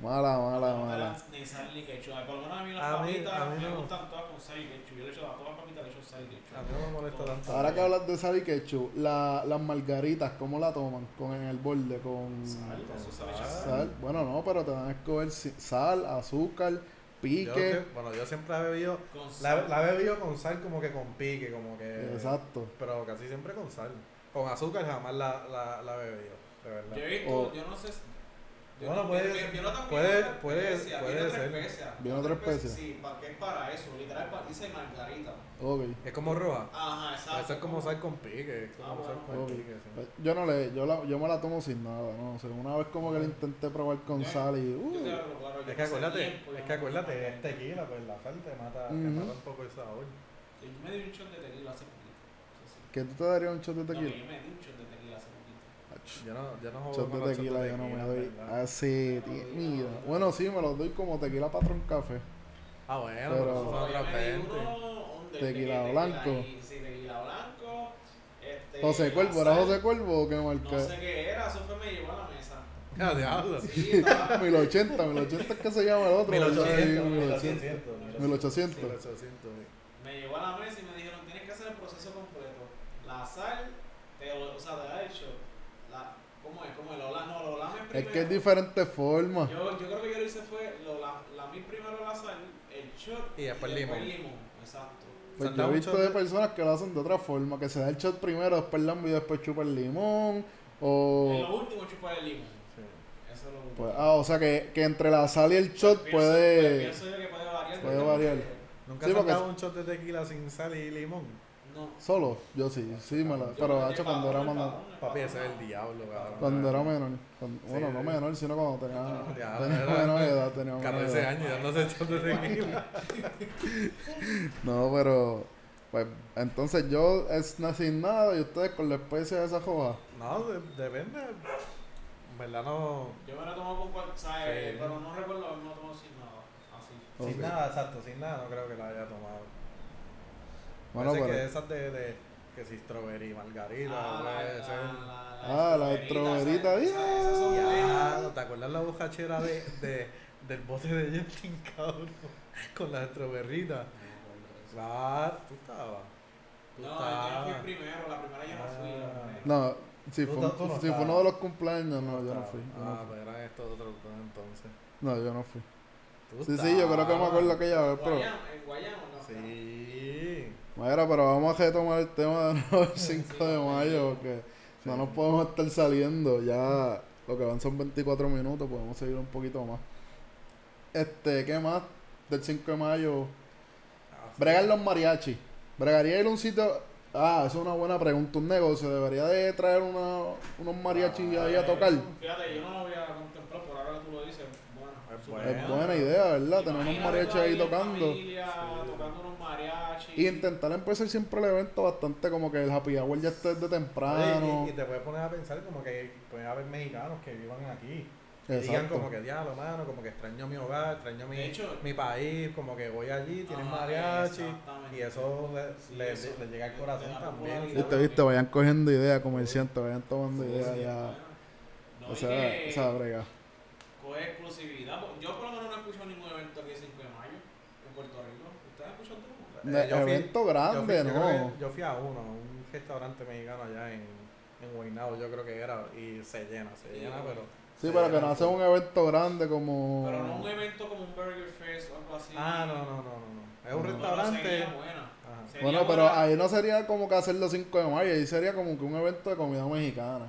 Speaker 1: Mala, mala, mala.
Speaker 3: ni sal ni ketchup. Ay, Por lo menos a mí las
Speaker 2: A mí-
Speaker 3: papitas
Speaker 2: a mí
Speaker 3: me
Speaker 2: no.
Speaker 3: gustan todas con sal y ketchup. Yo le echo a todas las papitas le echo sal y ketchup.
Speaker 2: A mí no me molesta tanto.
Speaker 1: Ahora que hablas de sal y ketchup, la, las margaritas, ¿cómo la toman? Con en el borde, con
Speaker 3: Sal, eso sal,
Speaker 2: sal.
Speaker 1: sal. Bueno, no, pero te van a escoger si- sal, azúcar,
Speaker 2: Yo
Speaker 1: pique.
Speaker 2: que- bueno, yo siempre he bebido.
Speaker 3: Con
Speaker 2: La,
Speaker 3: sal.
Speaker 2: la he bebido con sal, como que con pique, como que.
Speaker 1: Exacto.
Speaker 2: Pero casi siempre con sal. Con azúcar jamás la, la, la he bebido, de verdad.
Speaker 3: Yo he visto,
Speaker 1: O-
Speaker 3: yo no sé. Yo
Speaker 2: Bueno,
Speaker 3: no,
Speaker 2: puede-
Speaker 3: vi- vi- vieron también
Speaker 2: puede- puede-
Speaker 3: especia,
Speaker 2: puede
Speaker 3: otra
Speaker 2: ser.
Speaker 3: especia,
Speaker 1: Viene otra especia.
Speaker 3: Sí, para que es para eso, literal, para, dice margarita.
Speaker 1: Ok.
Speaker 2: Es como roja.
Speaker 3: Ajá, exacto.
Speaker 2: Eso es como sal con pique. Es como
Speaker 3: Ah,
Speaker 2: sal
Speaker 3: bueno.
Speaker 2: con
Speaker 1: Ok.
Speaker 2: pique, sí.
Speaker 1: Pues, Yo no le, yo, la, yo me la tomo sin nada, no sé. Una vez como que la intenté probar con
Speaker 3: Yo-
Speaker 1: sal y.
Speaker 3: Yo
Speaker 1: Uh,
Speaker 3: te yo
Speaker 2: Es que acuérdate,
Speaker 3: tiempo yo
Speaker 2: es
Speaker 3: no
Speaker 2: que acuérdate, es tequila, pues la sal te mata, te
Speaker 1: Ujú.
Speaker 2: mata un poco el sabor.
Speaker 3: Yo me di un shot de tequila hace poquito. Eso sí.
Speaker 1: ¿Qué tú te darías un shot de
Speaker 3: No, que
Speaker 1: tequila?
Speaker 3: yo me di un shot de tequila.
Speaker 2: Yo no, yo no juego
Speaker 1: Shot de tequila
Speaker 2: de
Speaker 1: yo no me
Speaker 2: tequila,
Speaker 1: doy tío, mira. Bueno, sí, me los doy como tequila patrón café.
Speaker 2: Ah, bueno,
Speaker 1: Pero-
Speaker 2: pero son
Speaker 3: Yo
Speaker 2: otras
Speaker 3: me di
Speaker 2: 20.
Speaker 3: uno, un de-
Speaker 1: Tequila blanco.
Speaker 3: y- Sí, tequila blanco. Este,
Speaker 1: José Cuervo, ¿era José Cuervo o qué
Speaker 3: No
Speaker 1: marca?
Speaker 3: sé qué era, eso fue me llevó a la mesa.
Speaker 2: Ah, diablo.
Speaker 3: Sí, estaba-
Speaker 1: 1080, 1080 es que se llama el otro. ¿verdad?
Speaker 2: 1800,
Speaker 1: 1800. 1800.
Speaker 2: 1800.
Speaker 3: me llevó a la mesa y me dijeron, tienes que hacer el proceso completo. La sal, te, lo- o sea, te da el. La, ¿Cómo es? ¿Cómo es? Lo, la, no, lo lames
Speaker 1: Es
Speaker 3: primero.
Speaker 1: que es diferentes formas.
Speaker 3: Yo, yo creo que yo lo hice fue, lo la, lamí primero la sal, el shot
Speaker 2: Y después limón.
Speaker 3: Exacto.
Speaker 1: Pues yo he visto de personas que lo hacen de otra forma, que se da el shot primero, después el lambo y después chupa el limón.
Speaker 3: En
Speaker 1: O.
Speaker 3: lo último chupar el limón.
Speaker 2: Sí.
Speaker 3: Eso es lo último.
Speaker 1: Pues, ah, o sea que, que entre la sal y el shot
Speaker 3: Pienso-
Speaker 1: puede.
Speaker 3: Pienso yo que puede variar.
Speaker 1: puede
Speaker 3: porque-
Speaker 1: variar.
Speaker 2: ¿Nunca
Speaker 1: Sí,
Speaker 2: has
Speaker 1: porque-
Speaker 2: un shot de tequila sin sal y limón?
Speaker 3: No.
Speaker 1: Solo, yo sí, sí me la. Pero
Speaker 3: el
Speaker 1: cuando era menor.
Speaker 2: Papi, ese es el diablo, cabrón.
Speaker 1: Cuando era menor. Cuando- bueno,
Speaker 2: Sí.
Speaker 1: no menor, sino cuando tenía,
Speaker 2: Ya,
Speaker 1: tenía menor edad. Tenía menor
Speaker 2: 14
Speaker 1: edad.
Speaker 2: años y dándose shot de tequila.
Speaker 1: No, pero. Pues entonces yo es na- sin nada y ustedes con la especie de esa hoja.
Speaker 2: No, de- depende. En verdad no.
Speaker 3: Yo me lo tomo con cual, ¿sabes?
Speaker 2: Sí.
Speaker 3: Pero no recuerdo haberme lo tomado sin nada. Así.
Speaker 2: Sin nada, exacto, sin nada no creo que la haya tomado.
Speaker 1: Bueno,
Speaker 2: Parece
Speaker 1: pero.
Speaker 2: que esas de, de que si strawberry margarita
Speaker 3: Ah, la,
Speaker 2: puede
Speaker 3: la,
Speaker 2: ser.
Speaker 3: la,
Speaker 1: Ah, la
Speaker 3: buenas.
Speaker 2: Ya, ¿te acuerdas la bocachera de, de, del bote de Justin cabrón? Con las estroberritas. Claro, tú estabas. Tú
Speaker 3: No, yo no fui
Speaker 2: estabas.
Speaker 3: primero, la primera yo no fui.
Speaker 2: Ah.
Speaker 1: No, si
Speaker 2: Tú
Speaker 1: fue,
Speaker 2: no- tú no
Speaker 1: si fue
Speaker 2: estabas.
Speaker 1: uno de los cumpleaños, no, yo no
Speaker 2: estabas.
Speaker 1: fui. yo
Speaker 2: Ah,
Speaker 1: no fui.
Speaker 2: pues eran estos otros entonces.
Speaker 1: No, yo no fui.
Speaker 2: Tú
Speaker 1: Sí, sí, yo creo que me acuerdo
Speaker 2: estabas.
Speaker 1: aquella vez, pero.
Speaker 3: Guayama, en Guayama, ¿no?
Speaker 2: Sí.
Speaker 1: Mira, pero vamos a retomar el tema de nuevo el 5 de mayo, porque no nos podemos estar saliendo. Ya lo que van son 24 minutos, podemos seguir un poquito más. Este, ¿qué más? Del 5 de mayo.
Speaker 2: Ah.
Speaker 1: Bregar los mariachis. ¿Bregaría ir a un sitio? Ah, esa es una buena pregunta. Un negocio. ¿Debería de traer una, unos mariachis ahí a tocar?
Speaker 3: Fíjate, yo no lo voy a contemplar por ahora que tú lo dices. Bueno,
Speaker 2: Es
Speaker 1: buena idea, ¿verdad? Tener unos
Speaker 3: tú
Speaker 1: ahí tocando.
Speaker 3: familia,
Speaker 2: Sí.
Speaker 1: Y intentar empezar siempre el evento bastante como que el happy hour ya esté desde temprano.
Speaker 2: Oye, y, y te puedes poner a pensar como que puede haber mexicanos que vivan aquí. Que digan como que diablo, mano, como que extraño mi hogar, extraño mi,
Speaker 3: De hecho-
Speaker 2: mi país, como que voy allí, tienen
Speaker 3: Ah,
Speaker 2: mariachi y eso le,
Speaker 3: Sí,
Speaker 2: le-
Speaker 3: eso.
Speaker 2: le llega al corazón también.
Speaker 1: Viste, viste, vayan cogiendo ideas, comerciantes, vayan tomando
Speaker 3: Sí,
Speaker 1: ideas
Speaker 3: sí,
Speaker 1: ya.
Speaker 3: bueno. No,
Speaker 1: o
Speaker 3: y
Speaker 1: sea, sea, brega.
Speaker 3: coge exclusividad. Yo por lo menos no he escuchado ningún evento aquí el 5 de mayo. En Puerto Rico. ¿Ustedes han escuchado truco?
Speaker 1: De
Speaker 2: Eh, yo fui-
Speaker 1: evento grande,
Speaker 2: yo
Speaker 1: ¿no?
Speaker 2: Yo fui a uno, un restaurante mexicano allá en, en Guaynabo, yo creo que era, y se llena, se
Speaker 3: Sí,
Speaker 2: llena, pero...
Speaker 1: Sí, pero que no
Speaker 2: full.
Speaker 1: un evento grande como...
Speaker 3: Pero no un evento como un Burger Fest o algo así.
Speaker 2: Ah, no, no, no, no, no. Es un
Speaker 1: No.
Speaker 2: Restaurante...
Speaker 3: sería buena.
Speaker 2: Ajá.
Speaker 3: Sería
Speaker 1: Bueno, pero
Speaker 3: buena.
Speaker 1: ahí no sería como que hacerlo 5 de mayo, ahí sería como que un evento de comida mexicana.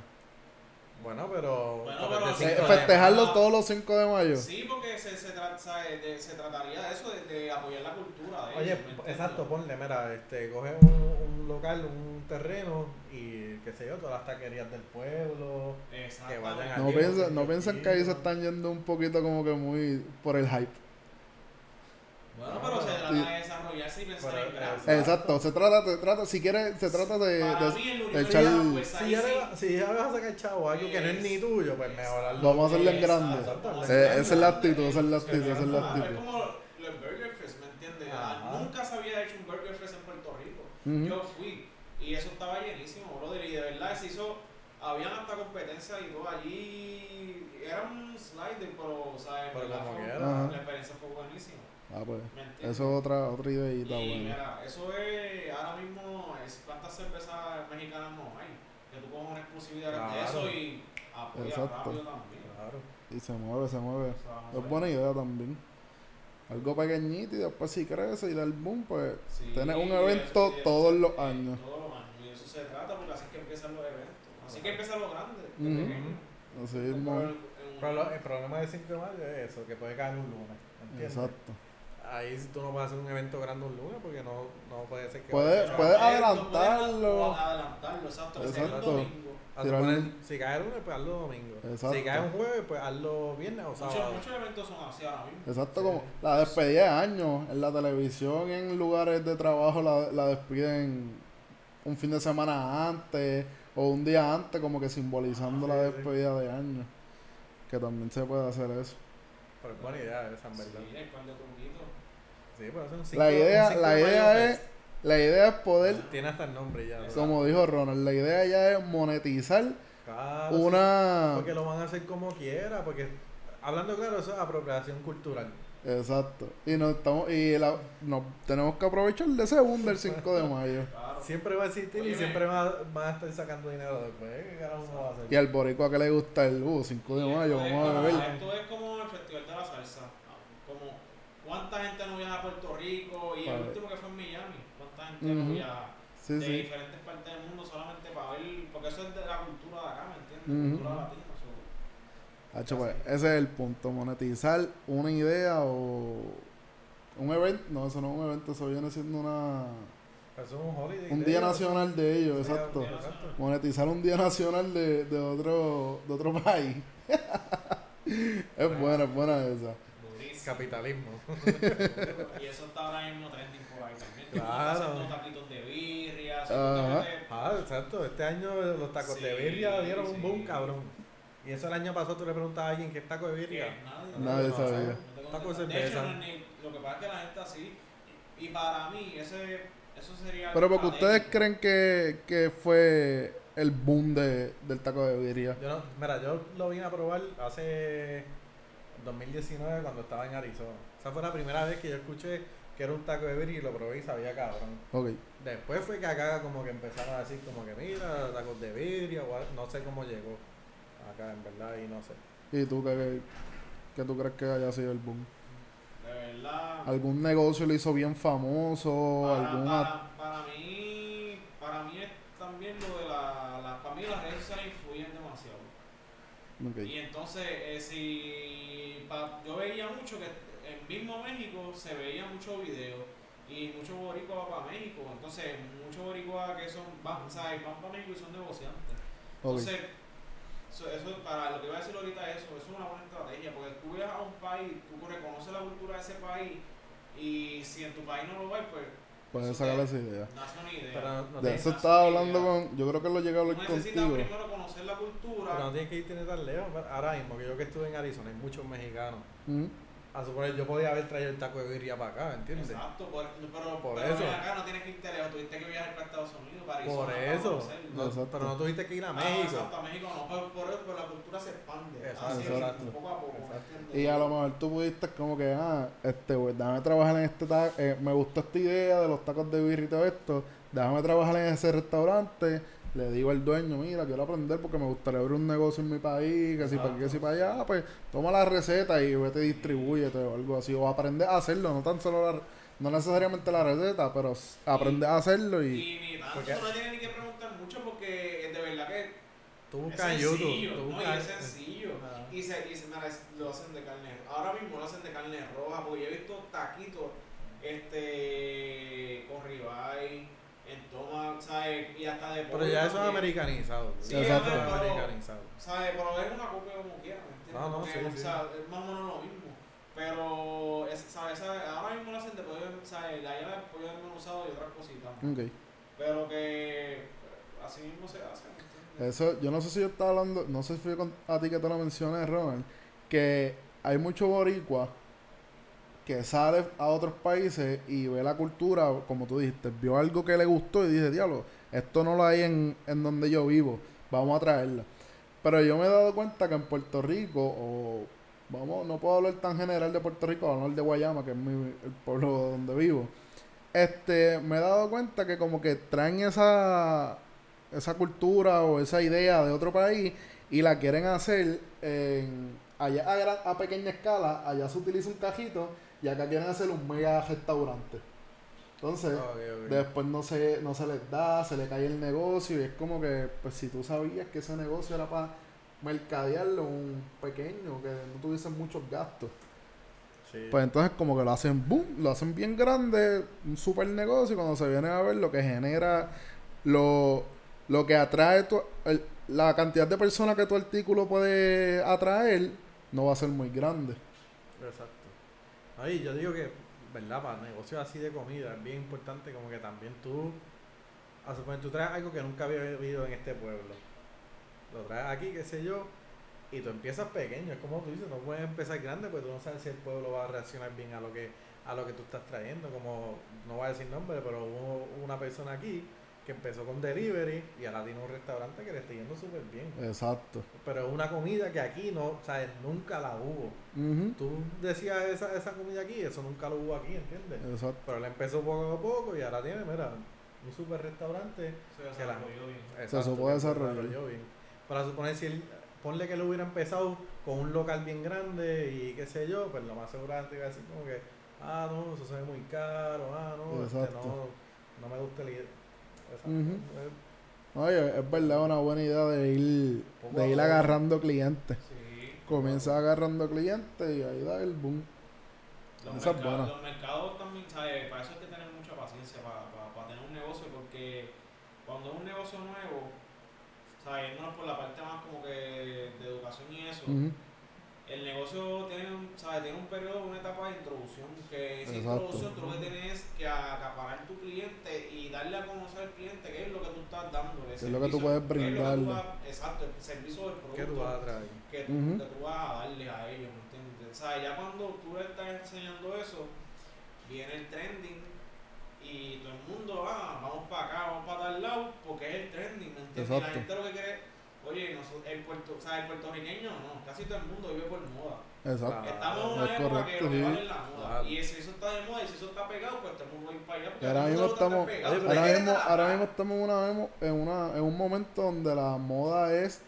Speaker 2: Bueno, pero...
Speaker 3: Bueno,
Speaker 2: pero de
Speaker 1: Eh,
Speaker 2: de-
Speaker 1: festejarlo
Speaker 3: Ah.
Speaker 1: todos los 5 de mayo.
Speaker 3: Sí, porque se, se, tra- de- se trataría de eso, de, de apoyar la cultura
Speaker 2: Oye, exacto, ponle, mira, este, coge un, un local, un terreno y qué sé yo, todas las taquerías del pueblo, que vayan a-
Speaker 1: No
Speaker 2: un
Speaker 1: no piensen que ahí se están yendo un poquito como que muy por el hype.
Speaker 3: Bueno, pero se trata
Speaker 1: Sí.
Speaker 3: de desarrollarse y pensar
Speaker 2: Pero,
Speaker 3: en grande.
Speaker 2: Exacto.
Speaker 1: Se trata, se trata, si quieres, se trata de,
Speaker 3: Para
Speaker 1: de-
Speaker 3: mí el
Speaker 1: de
Speaker 3: único
Speaker 1: echar-
Speaker 3: pues,
Speaker 2: Si ya,
Speaker 3: sí.
Speaker 2: va- si ya le vas a sacar chavo algo que no es ni tuyo, pues mejor hazlo.
Speaker 1: Vamos a hacerlo en grande.
Speaker 2: Eh,
Speaker 1: esa es la actitud, esa es la actitud, esa es la actitud.
Speaker 3: Es como los Burger Nunca se había hecho un Burger Fest en Puerto Rico. Yo fui y eso estaba llenísimo, brother. Y de verdad se hizo, habían hasta competencias y todo allí. Era un slider, pero, ¿sabes?
Speaker 2: Pero
Speaker 3: ¿verdad?
Speaker 2: como
Speaker 3: Fue-. La experiencia fue buenísima.
Speaker 1: Ah, pues, eso es otra, otra ideita
Speaker 3: y
Speaker 1: buena.
Speaker 3: mira, eso es, ahora mismo, es, ¿cuántas cervezas mexicanas no hay? Que tú coges una exclusividad de
Speaker 2: Claro.
Speaker 3: eso y apoyas rápido también.
Speaker 2: Claro.
Speaker 1: Y se mueve, se mueve.
Speaker 3: O sea,
Speaker 1: Es buena idea también. Algo pequeñito y después si crece y da el boom, pues
Speaker 3: Sí,
Speaker 1: Tienes un evento
Speaker 3: eso-
Speaker 1: todos
Speaker 3: eso-
Speaker 1: los años.
Speaker 3: Todos los años. Y eso se trata porque así es que empiezan los eventos. Así que empiezan los grandes. de
Speaker 1: Ujú.
Speaker 3: pequeños.
Speaker 1: así
Speaker 3: Pero en-
Speaker 2: Pero lo- el problema de 5 de mayo es eso, que puede caer un lunes. ¿entiendes?
Speaker 1: Exacto.
Speaker 2: Ahí si tú no puedes hacer un evento grande un lunes porque no, no puede ser que...
Speaker 1: Puede-
Speaker 2: vaya-
Speaker 1: puede
Speaker 3: Pero
Speaker 1: adelantarlo.
Speaker 3: puedes adelantarlo, exacto. sea el
Speaker 1: Exacto.
Speaker 3: domingo.
Speaker 2: si cae el lunes, pues hazlo domingo.
Speaker 1: Exacto.
Speaker 2: Si cae un jueves, pues hazlo viernes o
Speaker 3: Muchos,
Speaker 2: sábado.
Speaker 3: muchos eventos son así ahora mismo.
Speaker 1: Exacto,
Speaker 2: Sí.
Speaker 1: como la despedida de años en la televisión, en lugares de trabajo la, la despiden un fin de semana antes o un día antes, como que simbolizando
Speaker 2: Ah,
Speaker 1: la
Speaker 2: sí.
Speaker 1: despedida de años. Que también se puede hacer eso.
Speaker 2: Pero es buena idea esa, en verdad.
Speaker 3: Sí, hay par de.
Speaker 2: Sí, pero son cinco,
Speaker 1: La idea,
Speaker 2: cinco
Speaker 1: la idea es, la idea es poder,
Speaker 2: Tiene hasta el nombre ya. ¿verdad?
Speaker 1: como dijo Ronald, la idea ya es monetizar
Speaker 2: Claro,
Speaker 1: una
Speaker 2: sí, Porque lo van a hacer como quiera, porque hablando claro, eso es apropiación cultural.
Speaker 1: exacto. Y nos estamos, y la, nos tenemos que aprovechar de ese boom del 5 de mayo.
Speaker 3: Claro.
Speaker 2: Siempre va a existir y siempre va- van a estar sacando dinero después. ¿Qué carajo uno va a hacer?
Speaker 1: Y al boricua que le gusta el uh, 5 de mayo, vamos a beber.
Speaker 3: Esto es como el Festival de la Salsa. Cuánta gente no viaja a Puerto Rico y el último que fue en Miami. Cuánta gente no viaja
Speaker 1: Sí,
Speaker 3: de
Speaker 1: sí.
Speaker 3: diferentes partes del mundo solamente para ver, porque eso es de la cultura de acá, ¿me entiendes?
Speaker 1: Ujú.
Speaker 3: Cultura latina.
Speaker 1: Hacho, pues, ese es el punto, monetizar una idea o un evento, no, eso no es un evento, eso viene siendo una
Speaker 2: eso es un holiday.
Speaker 1: un
Speaker 2: de
Speaker 1: día nacional de ellos,
Speaker 2: Sí,
Speaker 1: exacto.
Speaker 2: un día nacional.
Speaker 1: Monetizar un día nacional de, de otro de otro país. es buena, es buena esa.
Speaker 2: Capitalismo.
Speaker 3: y eso está ahora mismo trending por ahí también.
Speaker 2: Claro.
Speaker 3: Haciendo taquitos de birria. metes-
Speaker 2: Ah, exacto. Este año los tacos de birria dieron un boom, cabrón. Y eso el año pasado tú le preguntabas a alguien qué es taco de birria.
Speaker 3: nadie,
Speaker 1: Nadie
Speaker 2: no,
Speaker 1: sabía.
Speaker 3: No
Speaker 2: Taco de.
Speaker 3: De hecho,
Speaker 2: cerveza.
Speaker 3: no ni- lo que pasa es que la gente así. Y, para mí, ese, eso sería.
Speaker 1: Pero porque ustedes creen que, que fue el boom de, del taco de birria.
Speaker 2: Yo no, mira, yo lo vine a probar hace 2019 cuando estaba en Arizona. Esa fue la primera vez que yo escuché que era un taco de birria y lo probé y sabía cabrón.
Speaker 1: Ok.
Speaker 2: Después fue que acá como que empezaron a decir como que mira, tacos de birria o algo, no sé cómo llegó acá en verdad y no sé.
Speaker 1: ¿Y tú qué, qué tú crees que haya sido el boom?
Speaker 3: De verdad.
Speaker 1: ¿Algún negocio lo hizo bien famoso?
Speaker 3: Para,
Speaker 1: ¿Algún
Speaker 3: para, para mí, para mí es también lo de la, la para mí las redes sociales influyen demasiado.
Speaker 1: Ok.
Speaker 3: Y entonces, eh, si pa- yo veía mucho que en mismo México se veía mucho video y muchos boricuas van para México. Entonces, muchos boricuas que son, van, ¿sabes? van para México y son negociantes. Entonces, eso, eso para lo que voy a decir ahorita, eso, eso es una buena estrategia, porque tú viajas a un país, tú reconoces la cultura de ese país y si en tu país no lo ves, pues
Speaker 1: Puedes
Speaker 3: eso
Speaker 1: sacar esa idea.
Speaker 3: nace una idea.
Speaker 2: Pero no, no
Speaker 1: De eso estaba hablando
Speaker 3: idea.
Speaker 1: con. Yo creo que lo llegué a hablar
Speaker 3: necesitas
Speaker 1: contigo.
Speaker 3: primero conocer la cultura.
Speaker 2: pero no tienes que irte tan lejos. Ahora mismo que yo que estuve en Arizona hay muchos mexicanos
Speaker 1: Ujú.
Speaker 2: A suponer, yo podía haber traído el taco de birria para acá, ¿entiendes?
Speaker 3: Exacto, por, pero,
Speaker 2: Por
Speaker 3: pero
Speaker 2: eso.
Speaker 3: ven acá no tienes que irte lejos, tuviste que viajar para Estados Unidos, para
Speaker 2: Por
Speaker 3: Arizona, para
Speaker 2: eso.
Speaker 3: conocerlo.
Speaker 2: No,
Speaker 1: Exacto.
Speaker 2: pero no tuviste que ir a
Speaker 3: Ah,
Speaker 2: México.
Speaker 3: exacto, a México no, pero por eso pero la cultura se expande.
Speaker 2: Exacto,
Speaker 3: así,
Speaker 1: exacto.
Speaker 3: poco a poco.
Speaker 2: Exacto.
Speaker 1: Y a lo mejor tú pudiste como que, ah, este, pues déjame trabajar en este taco, me gustó esta idea de los tacos de birria y todo esto, déjame trabajar en ese restaurante, le digo al dueño, mira, quiero aprender porque me gustaría abrir un negocio en mi país, que si para aquí, que si para allá, Ah, pues toma la receta y vete distribúyete o algo así, o aprende a hacerlo, no tan solo la, no necesariamente la receta, pero aprende a hacerlo y...
Speaker 3: Y ni tanto,
Speaker 2: Porque-
Speaker 3: tú no tienes ni que preguntar mucho porque de verdad que
Speaker 2: Tú
Speaker 3: es
Speaker 2: buscas en
Speaker 3: sencillo,
Speaker 2: YouTube. Tú
Speaker 3: ¿no? Y es sencillo. Y, se, y se, mira, es- lo hacen de carne. Ahora mismo lo hacen de carne roja, porque yo he visto taquitos este, con ribeye, en toma, ¿sabes? Y hasta de
Speaker 2: Pero ya eso es americanizado.
Speaker 3: Sí,
Speaker 2: Ya
Speaker 1: Exacto.
Speaker 2: eso es
Speaker 3: pero-
Speaker 2: americanizado.
Speaker 3: ¿Sabes? Pero es una copia como quiera, ¿me entiendes?
Speaker 2: No, no, sí,
Speaker 3: o
Speaker 2: sí.
Speaker 3: sea, es más o menos lo mismo. Pero, es, ¿sabes? Ahora mismo lo hacen de pollo, ¿sabes? La llave de pollo desmenuzado y otras cositas.
Speaker 1: Ok.
Speaker 3: Pero que así mismo se hace, ¿me entiendes?
Speaker 1: Eso, yo no sé si yo estaba hablando, no sé si fue con- a ti que te lo mencioné, Ronald, que hay mucho boricua que sale a otros países y ve la cultura, como tú dijiste, vio algo que le gustó y dice, diablo, esto no lo hay en, en donde yo vivo, vamos a traerla. Pero yo me he dado cuenta que en Puerto Rico, o vamos, no puedo hablar tan general de Puerto Rico, hablar de Guayama, que es mi, el pueblo donde vivo. Este, me he dado cuenta que como que traen esa esa cultura o esa idea de otro país y la quieren hacer en, allá a pequeña escala, allá se utiliza un cajito y acá quieren hacer un mega restaurante. Entonces, después no se, no se les da, se le cae el negocio y es como que, pues si tú sabías que ese negocio era para mercadearlo, un pequeño, que no tuviese muchos gastos.
Speaker 2: Sí.
Speaker 1: Pues entonces como que lo hacen boom, lo hacen bien grande, un super negocio y cuando se viene a ver lo que genera, lo, lo que atrae, tu, el- la cantidad de personas que tu artículo puede atraer no va a ser muy grande.
Speaker 2: Exacto. Ahí yo digo que, ¿verdad? Para negocios así de comida es bien importante como que también tú, a suponer, tú traes algo que nunca había vivido en este pueblo. Lo traes aquí, qué sé yo, y tú empiezas pequeño, es como tú dices, no puedes empezar grande porque tú no sabes si el pueblo va a reaccionar bien a lo que a lo que tú estás trayendo, como no voy a decir nombre, pero hubo una persona aquí que empezó con delivery y ahora tiene un restaurante que le está yendo súper bien.
Speaker 1: Exacto.
Speaker 2: Pero es una comida que aquí no, ¿sabes? Nunca la hubo.
Speaker 1: Ujú,
Speaker 2: Tú decías esa, esa comida aquí, eso nunca lo hubo aquí, ¿entiendes?
Speaker 1: Exacto.
Speaker 2: Pero él empezó poco a poco y ahora tiene, mira, un super restaurante.
Speaker 3: Se
Speaker 2: que la-
Speaker 3: desarrolló bien.
Speaker 2: Exacto,
Speaker 1: supo
Speaker 2: que
Speaker 1: desarrollar.
Speaker 2: desarrolló bien. Para suponer, si él, ponle que él hubiera empezado con un local bien grande y qué sé yo, pues lo más seguramente iba a decir como que, ah, no, eso se ve muy caro, ah, no, este, no, no me gusta la Eh,
Speaker 1: Oye, es verdad una buena idea de ir, de ir agarrando clientes.
Speaker 3: Sí.
Speaker 1: Comienza agarrando clientes y ahí da el boom.
Speaker 3: Los,
Speaker 1: Esa es
Speaker 3: mercados,
Speaker 1: buena.
Speaker 3: los mercados también, ¿sabes? Para eso hay que tener mucha paciencia para, para, para tener un negocio, porque cuando es un negocio nuevo, ¿sabes? Yéndonos por la parte más como que de educación y eso. El negocio tiene un, ¿sabes? tiene un periodo, una etapa de introducción, que esa
Speaker 1: Exacto.
Speaker 3: introducción tú lo que tienes es que acaparar tu cliente y darle a conocer al cliente qué es lo que tú estás.
Speaker 1: ¿Qué es lo que tú puedes brindarle?
Speaker 3: exacto, el servicio del producto
Speaker 2: ¿Qué tú vas a traer?
Speaker 3: que tú,
Speaker 1: Ujú.
Speaker 3: que tú vas a darle a ellos, ¿me entiendes? O sea, ya cuando tú le estás enseñando eso, viene el trending y todo el mundo, ah, vamos para acá, vamos para tal lado, porque es el trending, ¿me entiendes? Y la gente lo que quiere, oye, nosotros, el, puerto, o sea, el puertorriqueño no, casi todo el mundo vive por moda.
Speaker 1: Exacto.
Speaker 3: Estamos en
Speaker 1: es
Speaker 3: una época
Speaker 1: correcto,
Speaker 3: que
Speaker 1: sí.
Speaker 3: vale es la moda.
Speaker 2: Claro.
Speaker 3: Y si eso está de moda y si eso está pegado, pues todo el mundo va a ir para allá. porque
Speaker 1: ahora mismo estamos,
Speaker 3: pegado.
Speaker 1: Ahora mismo, ahora mismo estamos en, una, en, una, en un momento donde la moda es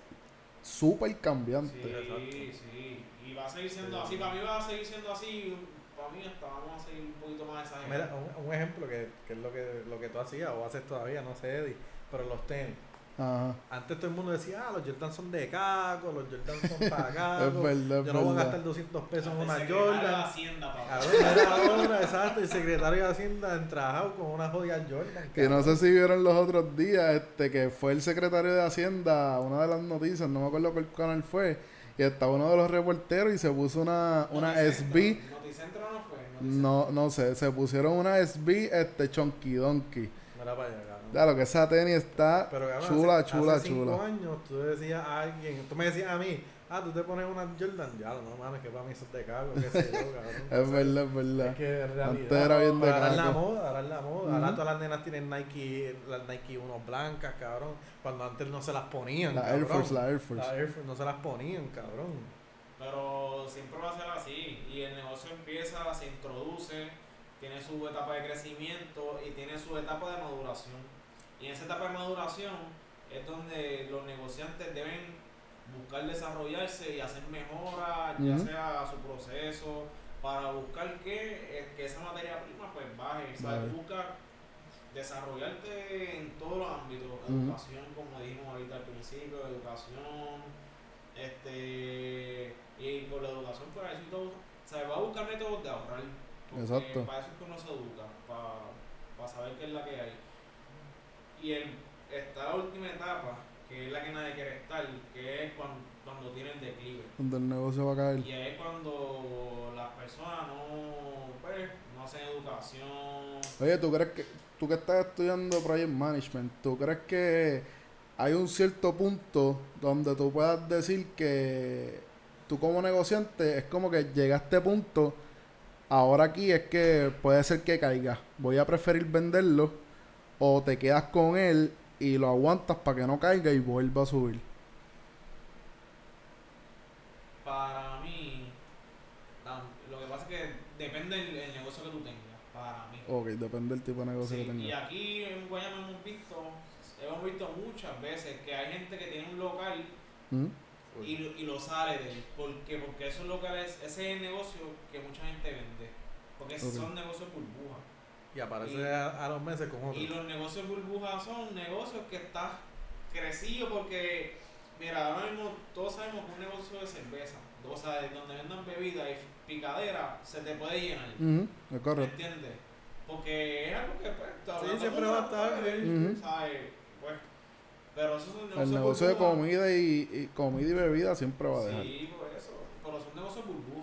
Speaker 1: súper cambiante.
Speaker 3: Sí,
Speaker 2: Exacto.
Speaker 3: sí. Y va a seguir siendo
Speaker 2: Sí.
Speaker 3: así. Para mí va a seguir siendo así. Para mí hasta vamos a seguir un poquito más exagerados.
Speaker 2: Mira, un, un ejemplo que, que es lo que, lo que tú hacías o haces todavía, no sé, Eddie, pero los tenis.
Speaker 1: Ajá.
Speaker 2: Antes todo el mundo decía, ah, los Jordan son de caco, los Jordan son para caco.
Speaker 1: Es verdad, es
Speaker 2: Yo no voy a gastar 200 pesos en una
Speaker 3: el secretario de
Speaker 2: Jordan.
Speaker 3: Hacienda,
Speaker 2: ahora, exacto, el secretario de Hacienda entrajado con una joya Jordan.
Speaker 1: Que no sé si vieron los otros días, este, que fue el secretario de Hacienda, una de las noticias, no me acuerdo cuál canal fue, y estaba uno de los reporteros y se puso una, una SB,
Speaker 3: Noticentro no fue. Noticentro.
Speaker 1: no, no sé, se pusieron una SB, este, chonky donkey.
Speaker 2: Para allá, cabrón.
Speaker 1: Claro que esa tenis está
Speaker 2: Pero cabrón,
Speaker 1: chula,
Speaker 2: hace,
Speaker 1: chula,
Speaker 2: hace cinco
Speaker 1: chula.
Speaker 2: años tú decías a alguien, tú me decías a mí, ah, tú te pones una Jordan, ya, no mames, que para mí eso es de cargo, qué sé yo, cabrón.
Speaker 1: Es verdad, es verdad.
Speaker 2: Es que en realidad,
Speaker 1: Antes era bien de
Speaker 2: ahora es la moda, ahora es la moda. Ahora todas las nenas tienen Nike, las Nike 1 blancas, cabrón. Cuando antes no se las ponían,
Speaker 1: La
Speaker 2: cabrón.
Speaker 1: Air Force, la Air Force.
Speaker 2: La Air Force no se las ponían, cabrón.
Speaker 3: Pero siempre va a ser así. Y el negocio empieza, se introduce, tiene su etapa de crecimiento y tiene su etapa de maduración. Y en esa etapa de maduración es donde los negociantes deben buscar desarrollarse y hacer mejoras, ya sea su proceso, para buscar que, eh, que esa materia prima pues baje. O sea,
Speaker 1: Baje.
Speaker 3: busca desarrollarte en todos los ámbitos, educación, como dijimos ahorita al principio, educación, este y con la educación por eso y todo, o sea, va a buscar métodos de ahorrar. porque
Speaker 1: Exacto.
Speaker 3: Para eso es que uno se educa, para, para saber qué es la que hay. Y el, está la última etapa, que es la que nadie quiere estar, que es cuando, cuando tienen declive.
Speaker 1: Donde el negocio va a caer.
Speaker 3: Y ahí es cuando las personas no, pues, no hacen educación.
Speaker 1: Oye, ¿tú crees que, tú que estás estudiando Project Management, ¿tú crees que hay un cierto punto donde tú puedas decir que tú como negociante es como que llega a este punto, ahora aquí es que puede ser que caiga, voy a preferir venderlo o te quedas con él y lo aguantas para que no caiga y vuelva a subir?
Speaker 3: Para mí, lo que pasa es que depende del el negocio que tú tengas, para mí.
Speaker 1: Ok, depende del tipo de negocio
Speaker 3: Sí,
Speaker 1: que
Speaker 3: y
Speaker 1: tengas.
Speaker 3: aquí en Guayama hemos visto, hemos visto muchas veces que hay gente que tiene un local
Speaker 1: ¿Mm?
Speaker 3: y, y lo sale de él. ¿Por qué? Porque esos locales, ese es el negocio que mucha gente vende. Porque esos
Speaker 1: Ok.
Speaker 3: son negocios burbuja.
Speaker 2: Y aparece
Speaker 3: Y-
Speaker 2: a, a los meses con otro.
Speaker 3: Y los negocios burbuja son negocios que están crecidos porque, mira, ahora mismo todos sabemos que un negocio de cerveza, o sea, de donde vendan bebidas y picadera, se te puede llenar.
Speaker 1: Ujú, es
Speaker 3: ¿Me entiendes? Porque es algo que pues,
Speaker 2: Sí, siempre va a estar,
Speaker 1: Ujú.
Speaker 3: ¿sabes? Pues, pero esos son negocios
Speaker 1: El negocio de comida y, y comida y bebida siempre va a dejar.
Speaker 3: Sí, por eso. Pero son negocios burbuja.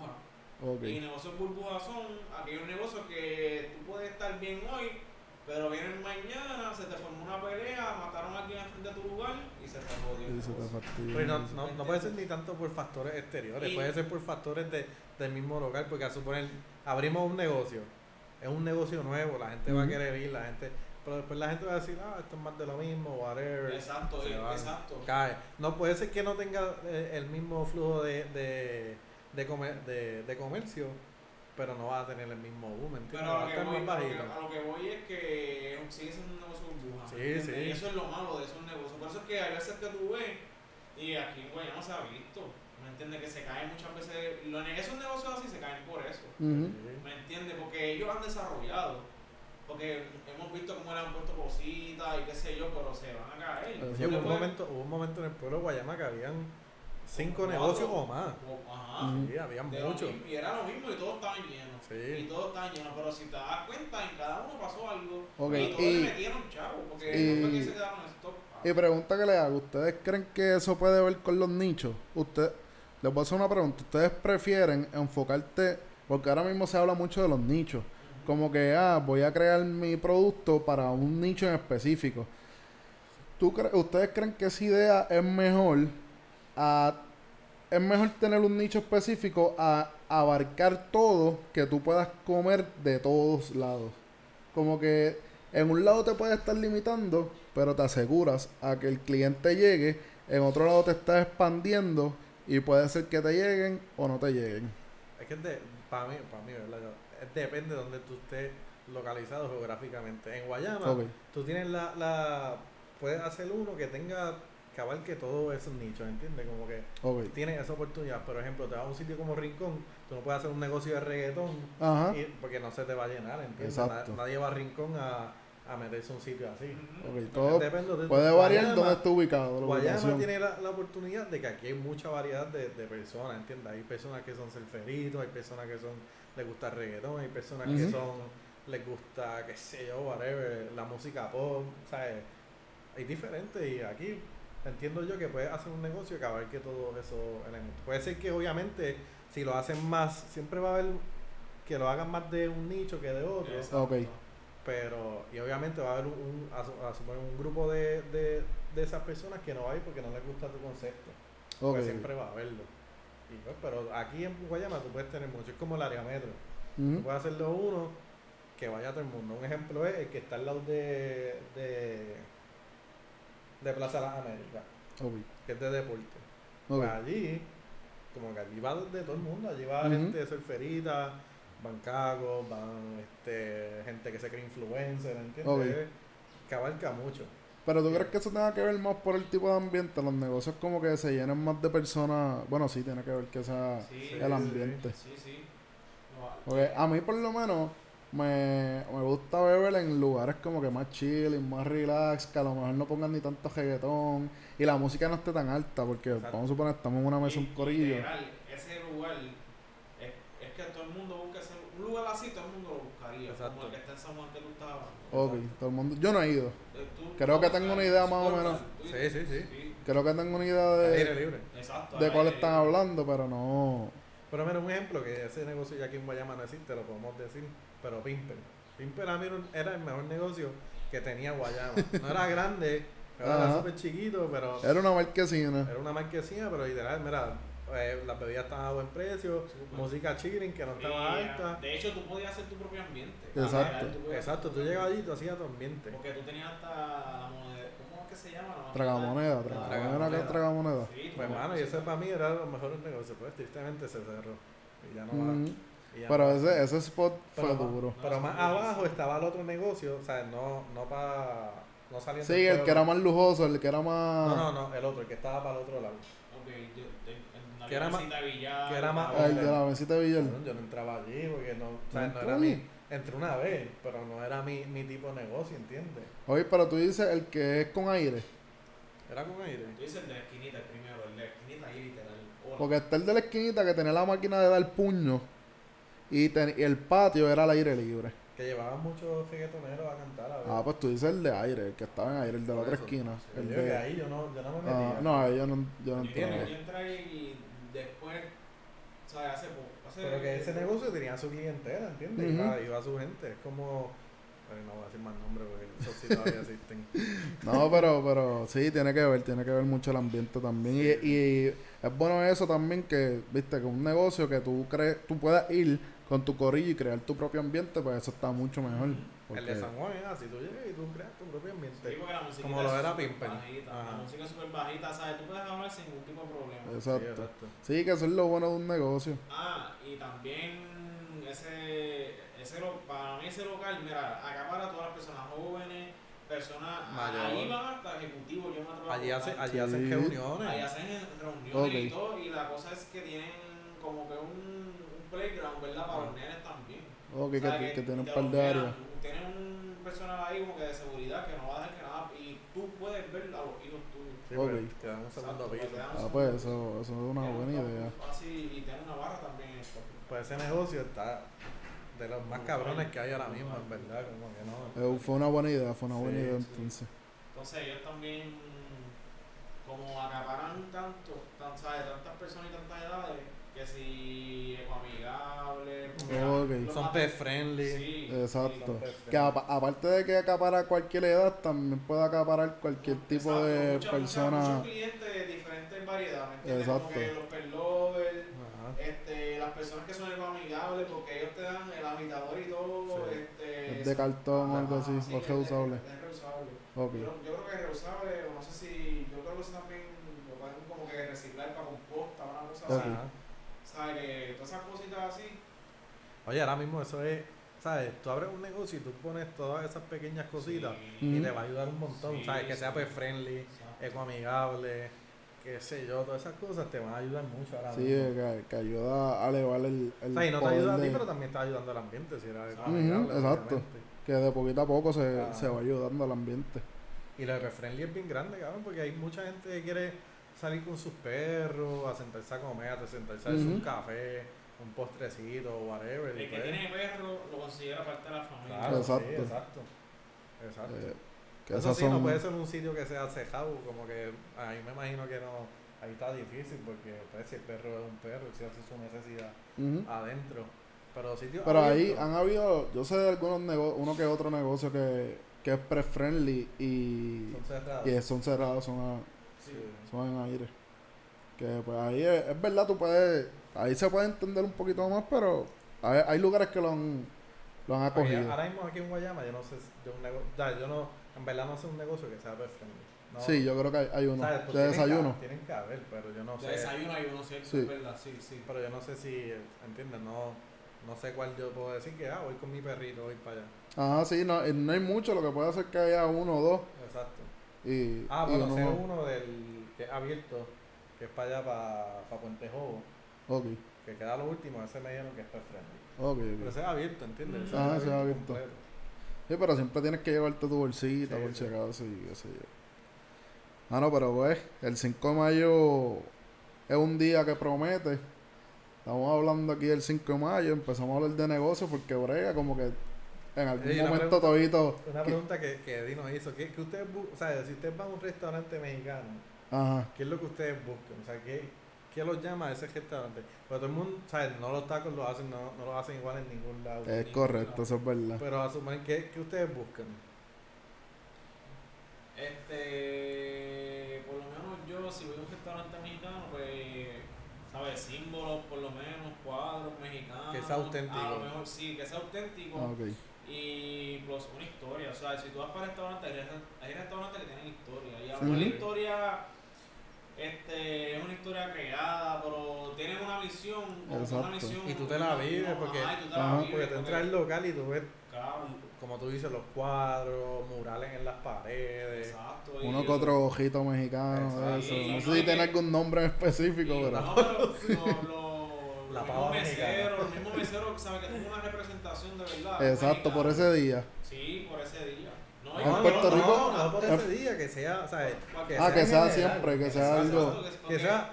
Speaker 3: Y negocios burbuja son aquellos negocios que tú puedes estar bien hoy, pero vienen mañana, se te formó una pelea, mataron a alguien al frente de tu lugar y se te jodió.
Speaker 2: Pero no, no, no puede ser ni tanto por factores exteriores,
Speaker 3: Y-
Speaker 2: puede ser por factores de, del mismo local, porque a suponer, abrimos un negocio, es un negocio nuevo, la gente va a querer ir, la gente, pero después la gente va a decir, ah, esto es más de lo mismo, whatever.
Speaker 3: Exacto,
Speaker 2: se
Speaker 3: y-
Speaker 2: van.
Speaker 3: exacto.
Speaker 2: Cae. No puede ser que no tenga eh, el mismo flujo de, de, de, comer- de, de comercio, pero no va a tener el mismo boom, ¿entiendes?
Speaker 3: Pero a
Speaker 2: Va
Speaker 3: lo,
Speaker 2: a
Speaker 3: que
Speaker 2: estar
Speaker 3: voy,
Speaker 2: más
Speaker 3: a, lo que,
Speaker 2: bajito.
Speaker 3: a lo que voy es que sigue siendo un negocio burbuja.
Speaker 2: Sí, sí.
Speaker 3: Y eso es lo malo de esos negocios. Por eso es que hay veces que tú ves, y aquí en Guayama se ha visto, ¿me entiendes? Que se caen muchas veces, los esos negocios así se caen por eso. ¿Me entiendes? Porque ellos han desarrollado. Porque hemos visto cómo le han puesto cositas y qué sé yo, pero se van a caer.
Speaker 2: Sí, hubo, un momento, hubo un momento en el pueblo de Guayama que habían cinco
Speaker 3: Cuatro.
Speaker 2: negocios o más.
Speaker 3: o- Ajá.
Speaker 2: Sí,
Speaker 3: lo
Speaker 2: muchos.
Speaker 3: y era lo mismo y todos estaban llenos. Y
Speaker 2: Sí.
Speaker 3: todos estaban llenos. Pero si te das cuenta, en cada uno pasó algo.
Speaker 1: Ok,
Speaker 3: Y todos
Speaker 1: y-
Speaker 3: le metieron chavo. Porque
Speaker 1: y-
Speaker 3: no fue que se quedaron en stock.
Speaker 1: Y pregunta que le hago, ¿ustedes creen que eso puede ver con los nichos? Usted, les voy a hacer una pregunta, ¿ustedes prefieren enfocarte, porque ahora mismo se habla mucho de los nichos, como que, ah, voy a crear mi producto para un nicho en específico. ¿Tú cre- ¿Ustedes creen que esa idea es mejor a, es mejor tener un nicho específico a abarcar todo que tú puedas comer de todos lados? Como que en un lado te puedes estar limitando, pero te aseguras a que el cliente llegue, en otro lado te estás expandiendo y puede ser que te lleguen o no te lleguen.
Speaker 2: Es que para mí, para mí, ¿verdad? Depende de donde tú estés localizado geográficamente. En Guayama, tú tienes la, la. Puedes hacer uno que tenga. Que abarque todos esos nichos, ¿entiendes? Como que
Speaker 1: Ok.
Speaker 2: tienes esa oportunidad. Por ejemplo, te vas a un sitio como Rincón, tú no puedes hacer un negocio de reggaetón
Speaker 1: Ajá.
Speaker 2: y- porque no se te va a llenar, ¿entiendes?
Speaker 1: Exacto.
Speaker 2: Nadie va a Rincón a, a meterse a un sitio así.
Speaker 3: Ujú.
Speaker 1: Ok,
Speaker 2: Porque
Speaker 1: todo
Speaker 2: depende de-
Speaker 1: puede variar dónde esté ubicado. La
Speaker 2: Guayama tiene la, la oportunidad de que aquí hay mucha variedad de, de personas, ¿entiendes? Hay personas que son surferitos, hay personas que son les gusta el reggaetón, hay personas que son les gusta, qué sé yo, whatever, la música pop, ¿sabes? Hay diferentes y aquí entiendo yo que puedes hacer un negocio que abarque todos esos elementos. Puede ser que obviamente si lo hacen más, siempre va a haber que lo hagan más de un nicho que de otro. Pero, y obviamente va a haber un, un- a, su- a suponer un grupo de, de, de esas personas que no va a ir porque no les gusta tu concepto. Porque
Speaker 1: Ok.
Speaker 2: siempre va a haberlo. Y pues, pero aquí en Guayama tú puedes tener mucho, es como el área metro. Tú puedes hacerlo uno que vaya a todo el mundo. Un ejemplo es el que está al lado de, de, de Plaza Las Américas, que es de deporte.
Speaker 1: Ok.
Speaker 2: Pues allí, como que allí va de todo el mundo, allí va gente de surferita, van cagos, van este, gente que se cree influencer, ¿entiendes?
Speaker 1: Ok.
Speaker 2: Es- Que abarca mucho.
Speaker 1: Pero tú crees que eso tenga que ver más por el tipo de ambiente, los negocios como que se llenan más de personas, bueno sí tiene que ver que sea
Speaker 3: Sí,
Speaker 1: el
Speaker 2: sí,
Speaker 1: ambiente.
Speaker 3: Sí, sí. No,
Speaker 1: Porque a mí por lo menos me, me gusta beber en lugares como que más chill y más relax, que a lo mejor no pongan ni tanto reggaetón y la música no esté tan alta, porque
Speaker 2: Exacto.
Speaker 1: vamos a suponer estamos en una mesa, un corillo.
Speaker 3: literal, ese lugar es, es que todo el mundo busca ese, un lugar así, todo el mundo lo buscaría.
Speaker 2: Exacto.
Speaker 3: Como el que está en San Juan que tú estabas.
Speaker 1: Ok, todo el mundo. Yo no he ido.
Speaker 3: Eh, tú-
Speaker 1: Creo que tengo una idea más o menos.
Speaker 2: Sí, sí, sí.
Speaker 1: Creo que tengo una idea
Speaker 2: Al aire
Speaker 1: de,
Speaker 2: libre.
Speaker 3: Exacto.
Speaker 1: de cuál
Speaker 3: aire
Speaker 1: están
Speaker 3: libre.
Speaker 1: hablando, pero no.
Speaker 2: Pero mira, un ejemplo que ese negocio ya aquí en Guayama no existe, lo podemos decir, pero Pimper. Pimper a mí era un- era el mejor negocio que tenía Guayama. No era grande, era súper chiquito, pero
Speaker 1: Era una marquesina.
Speaker 2: era una marquesina, pero literal, mira, eh, las bebidas estaban a buen precio, música chilling que no estaba
Speaker 3: Y,
Speaker 2: alta.
Speaker 3: De hecho, tú podías hacer tu propio ambiente.
Speaker 1: Exacto.
Speaker 3: Tú
Speaker 2: Exacto, tú llegabas allí y tú hacías tu ambiente.
Speaker 3: Porque tú tenías hasta la moneda. ¿Cómo es que se llama? La
Speaker 1: Tragamoneda, tragamoneda, que es tragamoneda.
Speaker 3: Sí, tú
Speaker 2: Pues hermano, y ese para mí era de los mejores negocios, pues tristemente se cerró. Y ya no va.
Speaker 1: Ujú.
Speaker 2: y ya
Speaker 1: Pero ese, ese spot fue
Speaker 2: más-
Speaker 1: duro.
Speaker 2: Pero más abajo estaba el otro negocio, o sea, no, no para. No saliendo
Speaker 1: Sí, el que era más lujoso, el que era más.
Speaker 2: No, no, no, el otro, el que estaba para el otro lado.
Speaker 3: Ok, yo, una
Speaker 2: Que era más- que era
Speaker 3: una-
Speaker 1: El de la mesita de billar.
Speaker 2: Yo no entraba allí porque no, o sea,
Speaker 1: ¿No
Speaker 2: era mi. Entré una vez, pero no era mi, mi tipo de negocio, ¿entiendes?
Speaker 1: Oye, pero tú dices el que es con aire.
Speaker 2: Era con aire.
Speaker 3: Tú dices el de la esquinita, el primero, el de la esquinita ahí literal. Hola.
Speaker 1: Porque está el de la esquinita que tenía la máquina de dar puño. Y, ten- y el patio era al aire libre.
Speaker 2: Que llevaban muchos reggaetoneros a cantar a ver.
Speaker 1: Ah, pues tú dices el de aire, el que estaba en aire, el de la otra
Speaker 2: eso.
Speaker 1: esquina. El
Speaker 2: digo que
Speaker 1: de...
Speaker 2: ahí yo no, yo no me
Speaker 1: Ah,
Speaker 2: metía.
Speaker 1: no, ahí yo no, yo no
Speaker 3: entré- yo entré y después, ¿sabes? Hace poco. Hace,
Speaker 2: Pero que ese negocio tenía su clientela, ¿entiendes?
Speaker 1: Ujú.
Speaker 2: iba, iba su gente. Es como. Bueno, no voy a decir más nombres porque esos sí todavía existen.
Speaker 1: No, pero, pero sí, tiene que ver, tiene que ver mucho el ambiente también. Y, y es bueno eso también que, viste, que un negocio que tú crees, tú puedas ir con tu corillo y crear tu propio ambiente, pues eso está mucho mejor.
Speaker 2: El
Speaker 1: Porque,
Speaker 2: de San Juan es así, tú llegas y tú creas tu propio ambiente.
Speaker 3: Sí, la
Speaker 2: Como lo era Ajá.
Speaker 3: La música es súper bajita, ¿sabes? Tú puedes hablar sin ningún tipo de problema.
Speaker 2: Sí,
Speaker 1: exacto. Sí, que eso es lo bueno de un negocio.
Speaker 3: Ah, y también ese, ese lo- para mí ese local, mira, acapara a todas las personas jóvenes, personas,
Speaker 2: Mayor.
Speaker 3: ahí van hasta ejecutivos, yo me atrevo a
Speaker 2: Allí, hace, allí hacen reuniones.
Speaker 3: Ahí hacen reuniones y todo, y la cosa es que tienen como que un playground, ¿verdad? Para los nenes también.
Speaker 1: O que,
Speaker 3: O sea,
Speaker 1: que, que tiene un
Speaker 3: te
Speaker 1: par de áreas.
Speaker 3: Tienen un personal ahí como que de seguridad que no va a dejar que nada, y tú puedes ver a los hijos tuyos.
Speaker 2: Sí,
Speaker 1: Ok.
Speaker 2: pues, te dan un segundo piso.
Speaker 3: un
Speaker 1: Ah, pues eso, eso es una
Speaker 3: Tienen
Speaker 1: buena
Speaker 3: un
Speaker 1: idea.
Speaker 3: Así, y tienen una barra también. top.
Speaker 2: Pues ese negocio está de los más cabrones que hay ahora mismo, en verdad. Como que no.
Speaker 1: Eh, fue una buena idea, fue una buena
Speaker 2: Sí,
Speaker 1: idea
Speaker 2: sí.
Speaker 1: entonces.
Speaker 3: Entonces ellos también, como acaparan tanto, tan, ¿sabes? tantas personas y tantas edades, que si
Speaker 1: Ok.
Speaker 3: los
Speaker 2: Son pet friendly.
Speaker 3: Sí,
Speaker 1: Exacto. Que apa- aparte de que acapara cualquier edad, también puede acaparar cualquier tipo
Speaker 3: Exacto,
Speaker 1: de persona.
Speaker 3: Muchos, muchos clientes de diferentes variedades, ¿me entiendes? Como
Speaker 1: Exacto.
Speaker 3: que los pet lovers, este, las personas que son ecoamigables, porque ellos te dan el agitador y todo,
Speaker 2: Sí.
Speaker 3: este...
Speaker 1: Es de cartón o algo así,
Speaker 3: sí,
Speaker 1: o
Speaker 3: es-
Speaker 1: reusable.
Speaker 3: Es, es reusable. Yo creo que es reusable, o no sé si, yo creo que eso también lo pueden como que reciclar para composta, una cosa así. ¿Sabes? Que todas esas cositas así,
Speaker 2: Oye, ahora mismo eso es, ¿sabes? Tú abres un negocio y tú pones todas esas pequeñas cositas
Speaker 3: Sí.
Speaker 2: y te va a ayudar un montón,
Speaker 3: Sí,
Speaker 2: ¿sabes? Que sea
Speaker 3: sí.
Speaker 2: pet friendly,
Speaker 3: Exacto.
Speaker 2: ecoamigable, qué sé yo, todas esas cosas te van a ayudar mucho ahora
Speaker 1: Sí,
Speaker 2: mismo.
Speaker 1: que, que ayuda a elevar el, el
Speaker 2: O sea, y no te ayuda a ti, pero también está ayudando al ambiente, si era ecoamigable,
Speaker 1: exacto. que de poquito a poco se,
Speaker 2: Ah.
Speaker 1: se va ayudando al ambiente.
Speaker 2: Y lo de friendly es bien grande, cabrón, porque hay mucha gente que quiere salir con sus perros, a sentarse a comer, a sentarse a hacer un café, un postrecito, whatever. y
Speaker 3: El que
Speaker 2: pues,
Speaker 3: tiene perro lo considera parte de la familia.
Speaker 2: Claro,
Speaker 1: Exacto.
Speaker 2: sí, exacto. Exacto.
Speaker 1: Eh, que
Speaker 2: Eso sí, no puede ser un sitio que sea cejado, como que ahí me imagino que no, ahí está difícil porque pues, si el perro es un perro, si hace su necesidad adentro. Pero sitios
Speaker 1: Pero ahí han habido, yo sé de algunos negocios, uno que otro negocio que, que es pre-friendly y,
Speaker 2: son cerrados.
Speaker 1: y son cerrados, son, a-
Speaker 2: Sí.
Speaker 1: son en aire. Que pues ahí es, es verdad, tú puedes, ahí se puede entender un poquito más, pero hay, hay lugares que lo han, lo han acogido.
Speaker 2: ahora mismo aquí en Guayama yo no sé si- de un negocio, yo no, en verdad no sé un negocio que sea pet friendly. No,
Speaker 1: Sí, yo creo que hay, hay uno.
Speaker 2: ¿sabes? Pues
Speaker 1: De
Speaker 2: tienen que-
Speaker 1: desayuno.
Speaker 2: Tienen que haber, pero yo no
Speaker 3: De
Speaker 2: sé.
Speaker 3: desayuno hay uno, ¿cierto?
Speaker 1: Sí.
Speaker 3: Es verdad, sí, sí.
Speaker 2: Pero yo no sé si, ¿entiendes? No, no sé cuál yo puedo decir que, ah, voy con mi perrito, voy para allá.
Speaker 1: Ajá, sí, no, eh, no hay mucho, lo que puede hacer que haya uno o dos.
Speaker 2: Exacto.
Speaker 1: Y,
Speaker 2: Ah, bueno,
Speaker 1: uno
Speaker 2: sé
Speaker 1: no.
Speaker 2: uno del que es abierto, que es para allá, para, para Puente Jobo,
Speaker 1: Ok,
Speaker 2: que queda lo último, ese me dijeron que es pet friendly.
Speaker 1: ok,
Speaker 2: Pero
Speaker 1: ok.
Speaker 2: ese es abierto, ¿entiendes? Ese
Speaker 1: Ah, ese es abierto.
Speaker 2: completo.
Speaker 1: Sí, pero siempre tienes que llevarte tu bolsita
Speaker 2: Sí,
Speaker 1: por
Speaker 2: sí.
Speaker 1: si acaso y qué sé yo. Ah, no, pero pues, el 5 de mayo es un día que promete. Estamos hablando aquí del 5 de mayo, empezamos a hablar de negocios porque brega como que en algún momento
Speaker 2: pregunta-
Speaker 1: todito...
Speaker 2: Una
Speaker 1: que-
Speaker 2: pregunta que, que Dino hizo, ¿qué, qué ustedes bu- o sea, si ustedes van a un restaurante mexicano,
Speaker 1: Ajá,
Speaker 2: ¿qué es lo que ustedes buscan? O sea, ¿qué, qué los llama a ese restaurante? Porque todo el mundo, ¿sabes? No los tacos los hacen, no, no los hacen igual en ningún lado.
Speaker 1: es correcto, eso es verdad.
Speaker 2: Pero asumen, ¿qué, ¿qué ustedes buscan?
Speaker 3: Este, por lo menos yo, si voy a un restaurante mexicano, pues, ¿sabes? Símbolos, por lo menos, cuadros mexicanos.
Speaker 2: Que sea auténtico.
Speaker 3: A lo mejor sí, que sea auténtico.
Speaker 1: Ah, ok.
Speaker 3: Y plus una historia. O sea, si tú vas para restaurantes, hay, resta- hay restaurantes que tienen historia. Y a lo
Speaker 1: Sí.
Speaker 3: mejor la historia este, es una historia creada, pero tienen una visión. Una visión
Speaker 2: Y tú te la vives, porque-
Speaker 3: te la
Speaker 1: ajá,
Speaker 3: vives,
Speaker 2: Porque tú entras al local y tú ves,
Speaker 3: Claro,
Speaker 2: como tú dices, los cuadros, murales en las paredes.
Speaker 3: exacto. y
Speaker 1: Uno que otro ojito mexicano,
Speaker 2: Exacto.
Speaker 1: eso.
Speaker 3: Sí,
Speaker 1: No sé si tiene algún nombre en específico,
Speaker 3: y-
Speaker 1: pero...
Speaker 3: no, pero lo- lo-
Speaker 2: La
Speaker 3: los
Speaker 2: pava mexicana.
Speaker 3: Que que tuvo una representación de verdad.
Speaker 1: Exacto, por ese día.
Speaker 3: Sí, por ese día. No, y
Speaker 1: En Puerto
Speaker 2: no,
Speaker 1: Rico-
Speaker 2: No, no por ese día, que sea, ¿sabes?
Speaker 1: Ah, que
Speaker 2: en
Speaker 1: sea
Speaker 2: general,
Speaker 1: siempre, que sea algo-
Speaker 2: Que sea,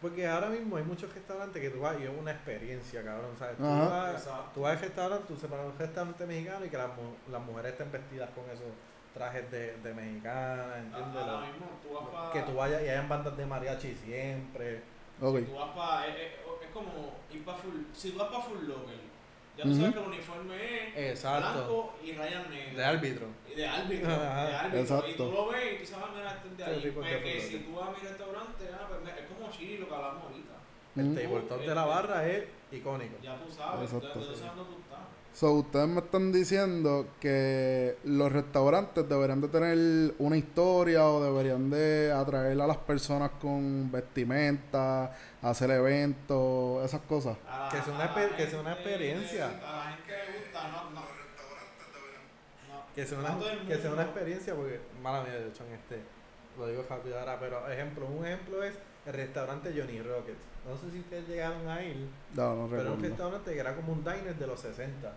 Speaker 2: porque ahora mismo hay muchos restaurantes que tú vas y es una experiencia, cabrón, ¿sabes? Tú vas,
Speaker 3: Exacto.
Speaker 2: tú vas al restaurante, tú separas un restaurante mexicano y que las, las mujeres estén vestidas con esos trajes de, de mexicana, ¿entiendes?
Speaker 3: Mismo tú vas para.
Speaker 2: que tú vayas y hayan bandas de mariachi siempre.
Speaker 1: Ok.
Speaker 3: Tú vas para. Es- es como ir para full. Si tú vas para Full Locker, ya tú sabes que el uniforme es
Speaker 2: Exacto.
Speaker 3: blanco y rayas negras.
Speaker 2: De árbitro.
Speaker 3: Y de árbitro.
Speaker 2: Ajá.
Speaker 3: de árbitro.
Speaker 1: Exacto.
Speaker 3: Y tú lo ves y tú sabes, mira, este es de
Speaker 2: Sí,
Speaker 3: ahí. Pues que si tú vas a mi restaurante, ah, pues, es como chili lo que hablamos ahorita.
Speaker 2: El tabletop de la barra es icónico.
Speaker 3: Ya tú sabes,
Speaker 1: Exacto.
Speaker 3: ya tú
Speaker 1: So, ustedes me están diciendo que los restaurantes deberían de tener una historia o deberían de atraer a las personas con vestimenta, hacer eventos, esas cosas.
Speaker 3: La-
Speaker 2: Que sea una
Speaker 3: a la
Speaker 2: exper- que sea una
Speaker 3: gente
Speaker 2: experiencia.
Speaker 3: A la gente le gusta, no, no. No,
Speaker 2: Que sea, una, que sea una experiencia, porque, mala mía, de hecho, en este, lo digo rápido ahora, pero ejemplo, un ejemplo es el restaurante Johnny Rockets. No sé si ustedes llegaron a ir,
Speaker 1: No, no
Speaker 2: pero era un restaurante que era como un diner de los 60.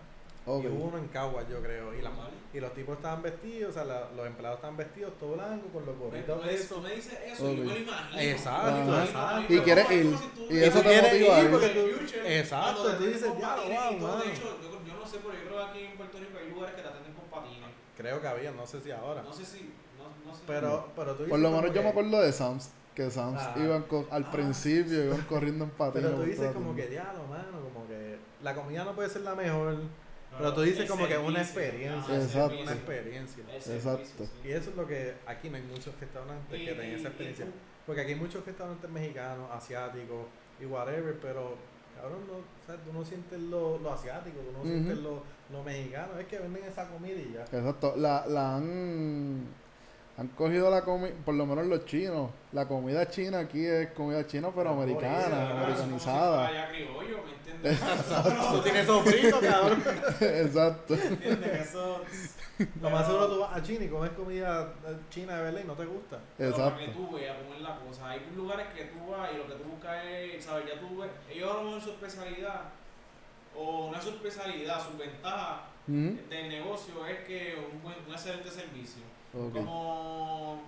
Speaker 1: Ok.
Speaker 2: Y hubo uno en Caguas, yo creo. Y, la- y los tipos estaban vestidos, o sea, la- los empleados estaban vestidos todo blanco, con los gorritos
Speaker 3: me, tú me dices eso, yo me lo imagino.
Speaker 2: Exacto,
Speaker 1: Ajá.
Speaker 3: imagino.
Speaker 1: Y quieres
Speaker 3: Es
Speaker 1: ir, y eso te
Speaker 2: quieres
Speaker 1: motiva
Speaker 2: ir
Speaker 1: ir.
Speaker 2: porque tú-
Speaker 3: Future,
Speaker 2: exacto, tú dices, "Ya, wow,
Speaker 3: y todo".
Speaker 2: mano.
Speaker 3: De hecho, yo, yo no sé, pero yo creo que aquí en Puerto Rico hay lugares que te atienden con patines.
Speaker 2: Creo que había, no sé si ahora.
Speaker 3: No sé si. No, no sé.
Speaker 2: Pero, pero tú dices
Speaker 1: Por lo menos yo me acuerdo de Sams, que Sams
Speaker 2: Ah.
Speaker 1: iban al
Speaker 3: Ah,
Speaker 1: principio, iban corriendo en patines.
Speaker 2: Pero tú dices como que, diablo, mano, como que la comida no puede ser la mejor, pero tú dices como que una
Speaker 3: servicio,
Speaker 2: experiencia.
Speaker 1: Exacto.
Speaker 3: servicio,
Speaker 2: Una experiencia.
Speaker 1: Exacto.
Speaker 3: servicio.
Speaker 2: Y eso es lo que aquí no hay muchos restaurantes
Speaker 3: Y-
Speaker 2: que tengan esa
Speaker 3: y
Speaker 2: experiencia. Porque aquí hay muchos restaurantes mexicanos, asiáticos y whatever, pero cabrón, no, o sea, tú no sientes lo, lo asiático, tú no sientes lo, lo mexicano, es que venden esa comida y ya.
Speaker 1: Exacto, la, la han, han cogido la comida, por lo menos los chinos, la comida china aquí es comida china pero
Speaker 2: por
Speaker 1: americana,
Speaker 3: si
Speaker 1: americanizada.
Speaker 3: ya criollo, ¿me entiendes?
Speaker 2: Tú tienes sofrito, cabrón.
Speaker 1: Exacto.
Speaker 3: ¿Entiendes? Eso.
Speaker 2: Lo más seguro tú vas a China y comes comida china de verdad y no te gusta.
Speaker 3: Pero para que
Speaker 1: Exacto.
Speaker 3: tú veas cómo es la cosa. Hay lugares que tú vas y lo que tú buscas es, ¿sabes? Ya tú ves, ellos a lo mejor su especialidad, o no es su especialidad, su ventaja
Speaker 1: Ujú.
Speaker 3: del negocio es que un, buen, un excelente servicio. Como,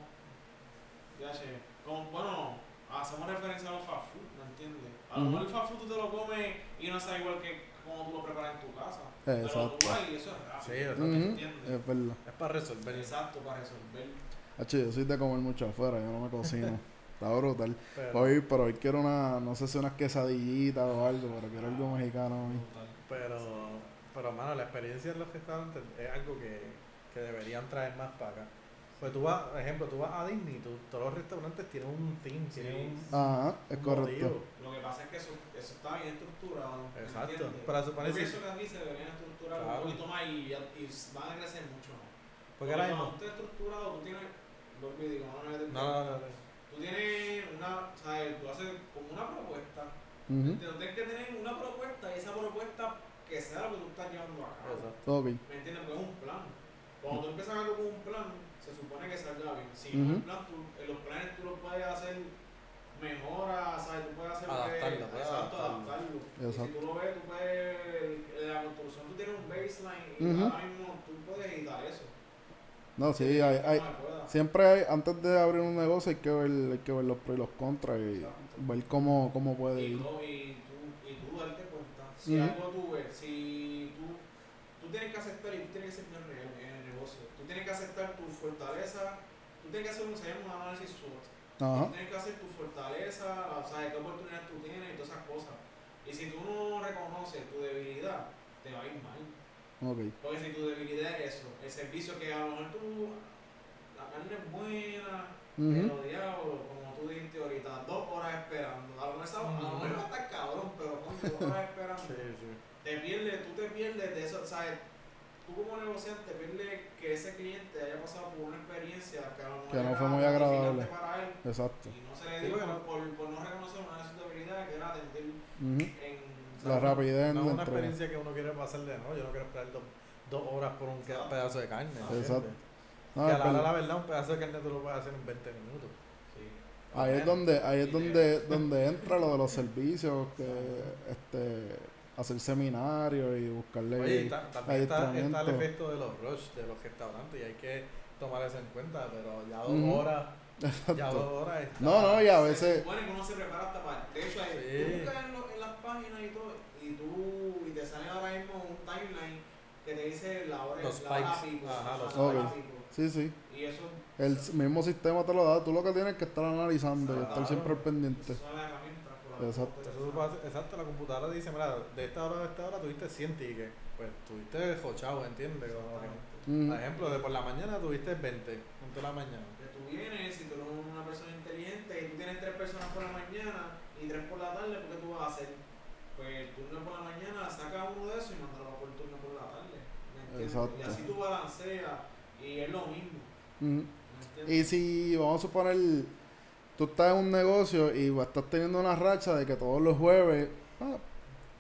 Speaker 3: ya sé, como, bueno, hacemos referencia a los fast food, ¿me entiendes? A lo mejor el fast food tú te lo comes y no sabe igual que como tú lo preparas en tu casa. Pero tú
Speaker 1: Exacto.
Speaker 3: vas y eso es rápido.
Speaker 2: Sí, exacto.
Speaker 3: ¿entiendes?
Speaker 1: Es verdad.
Speaker 2: Es para resolver.
Speaker 3: Exacto, para resolver.
Speaker 1: Hacho, yo soy de comer mucho afuera, yo no me cocino. Está brutal.
Speaker 2: Pero,
Speaker 1: Hoy, pero hoy quiero una, no sé si unas quesadillitas o algo, pero quiero algo mexicano hoy.
Speaker 2: Pero, pero, mano, la experiencia en los restaurantes es algo que, que deberían traer más para acá. Pues tú vas, por ejemplo, tú vas a Disney, tú, todos los restaurantes tienen un theme,
Speaker 3: Sí.
Speaker 2: tienen un,
Speaker 1: Ajá, es
Speaker 2: un
Speaker 1: correcto.
Speaker 2: motivo.
Speaker 3: Lo que pasa es que eso, eso está bien estructurado. ¿me
Speaker 2: Exacto.
Speaker 3: entiendes?
Speaker 2: Pero supone
Speaker 3: Yo
Speaker 2: si-
Speaker 3: pienso que aquí se deberían estructurar
Speaker 2: Claro.
Speaker 3: un poquito más y, y van a crecer mucho más.
Speaker 2: Porque ahora mismo.
Speaker 3: cuando estructurado, tú tienes. Y digo, no, no, no,
Speaker 2: No, no, no, no.
Speaker 3: Tú tienes una. ¿Sabes? Tú haces como una propuesta.
Speaker 1: Ujú,
Speaker 3: Tú tienes que tener una propuesta y esa propuesta que sea lo que tú estás llevando a cabo.
Speaker 2: Exacto.
Speaker 1: Ok.
Speaker 3: ¿Me entiendes? Porque es un plan. Cuando tú empiezas algo con un plan, se supone que salga bien. Si no el plan, tú, en los planes tú los puedes hacer mejora, ¿sabes? Tú puedes hacer
Speaker 2: Adaptarlo, puedes
Speaker 3: exacto,
Speaker 2: adaptarlo.
Speaker 3: adaptarlo. Y
Speaker 1: Exacto.
Speaker 3: si tú lo ves, tú puedes, en la construcción tú tienes un baseline y ahora mismo tú puedes editar eso.
Speaker 1: No, sí, hay, siempre hay, antes de abrir un negocio hay que ver, hay que ver los pros y los contras y
Speaker 3: Exacto.
Speaker 1: ver cómo, cómo puede
Speaker 3: y,
Speaker 1: ir.
Speaker 3: tú, y, tú, y tú darte cuenta. Si algo tú ves, si tú, tú tienes que aceptar y tú tienes que ser bien real en el negocio. Tú tienes que aceptar tu fortaleza, tú tienes que hacer un, un análisis SWOT.
Speaker 1: Ajá,
Speaker 3: Tú tienes que hacer tu fortaleza, o sea, qué oportunidades tú tienes y todas esas cosas. Y si tú no reconoces tu debilidad, te va a ir mal.
Speaker 1: ok.
Speaker 3: Porque si tu debilidad es eso, el servicio que a lo mejor tú, la carne es buena,
Speaker 1: Ujú,
Speaker 3: pero diablo, como tú dijiste ahorita, dos horas esperando. A lo mejor, a lo mejor va a estar cabrón, pero con dos horas esperando.
Speaker 2: Sí, sí.
Speaker 3: Te pierdes, tú te pierdes de eso, ¿sabes? Tú como negociante pierdes que ese cliente haya pasado por una experiencia que a lo mejor
Speaker 1: Que no
Speaker 3: era
Speaker 1: fue muy agradable.
Speaker 3: para él
Speaker 1: Exacto.
Speaker 3: y no se le dio por,
Speaker 2: no-
Speaker 3: por, por no reconocer una de sus debilidades que era atender en
Speaker 1: La rapidez
Speaker 2: No es una experiencia que uno quiere pasar de no, yo no quiero esperar dos, dos horas por un pedazo de carne.
Speaker 1: Exacto.
Speaker 2: que a la, hora la verdad, un pedazo de carne tú lo puedes hacer en 20 minutos.
Speaker 3: Sí.
Speaker 1: Ahí es donde, ahí es donde, donde entra lo de los servicios, que este hacer seminarios y buscarle
Speaker 2: Oye, y ta- también está, está el efecto de los rush de los restaurantes y hay que tomar eso en cuenta, pero ya dos horas, ya dos horas está...
Speaker 1: No, no, y a
Speaker 3: Se
Speaker 1: veces,
Speaker 3: supone que uno se prepara hasta para. De hecho, hay,
Speaker 2: Sí.
Speaker 3: tú buscas en, lo- en las páginas y todo, y tú y te sale ahora mismo un timeline que te dice la hora,
Speaker 2: Los
Speaker 3: la hora
Speaker 2: spikes.
Speaker 3: pico.
Speaker 2: Ajá, los
Speaker 3: la hora
Speaker 1: spikes.
Speaker 3: pico.
Speaker 1: sí, sí,
Speaker 3: Y eso,
Speaker 1: el mismo sistema te lo da, tú lo que tienes que estar analizando y
Speaker 2: Claro.
Speaker 1: estar siempre al pendiente.
Speaker 3: eso
Speaker 1: Exacto.
Speaker 2: Eso hacer- exacto, la computadora dice, mira, de esta hora a esta hora tuviste 100 tickets, pues tuviste jochado, ¿entiendes?
Speaker 1: Ujú,
Speaker 2: por ejemplo, de por la mañana tuviste 20, punto de la mañana.
Speaker 3: Que tú vienes, si tú eres una persona inteligente y tú tienes tres personas por la mañana y tres por la tarde, ¿por qué tú vas a hacer? Pues el turno por la mañana, saca uno de esos y mándalo por el turno por la tarde.
Speaker 1: Exacto.
Speaker 3: Y así tú balanceas y es lo mismo.
Speaker 1: Y si, vamos a suponer, tú estás en un negocio y estás teniendo una racha de que todos los jueves ah,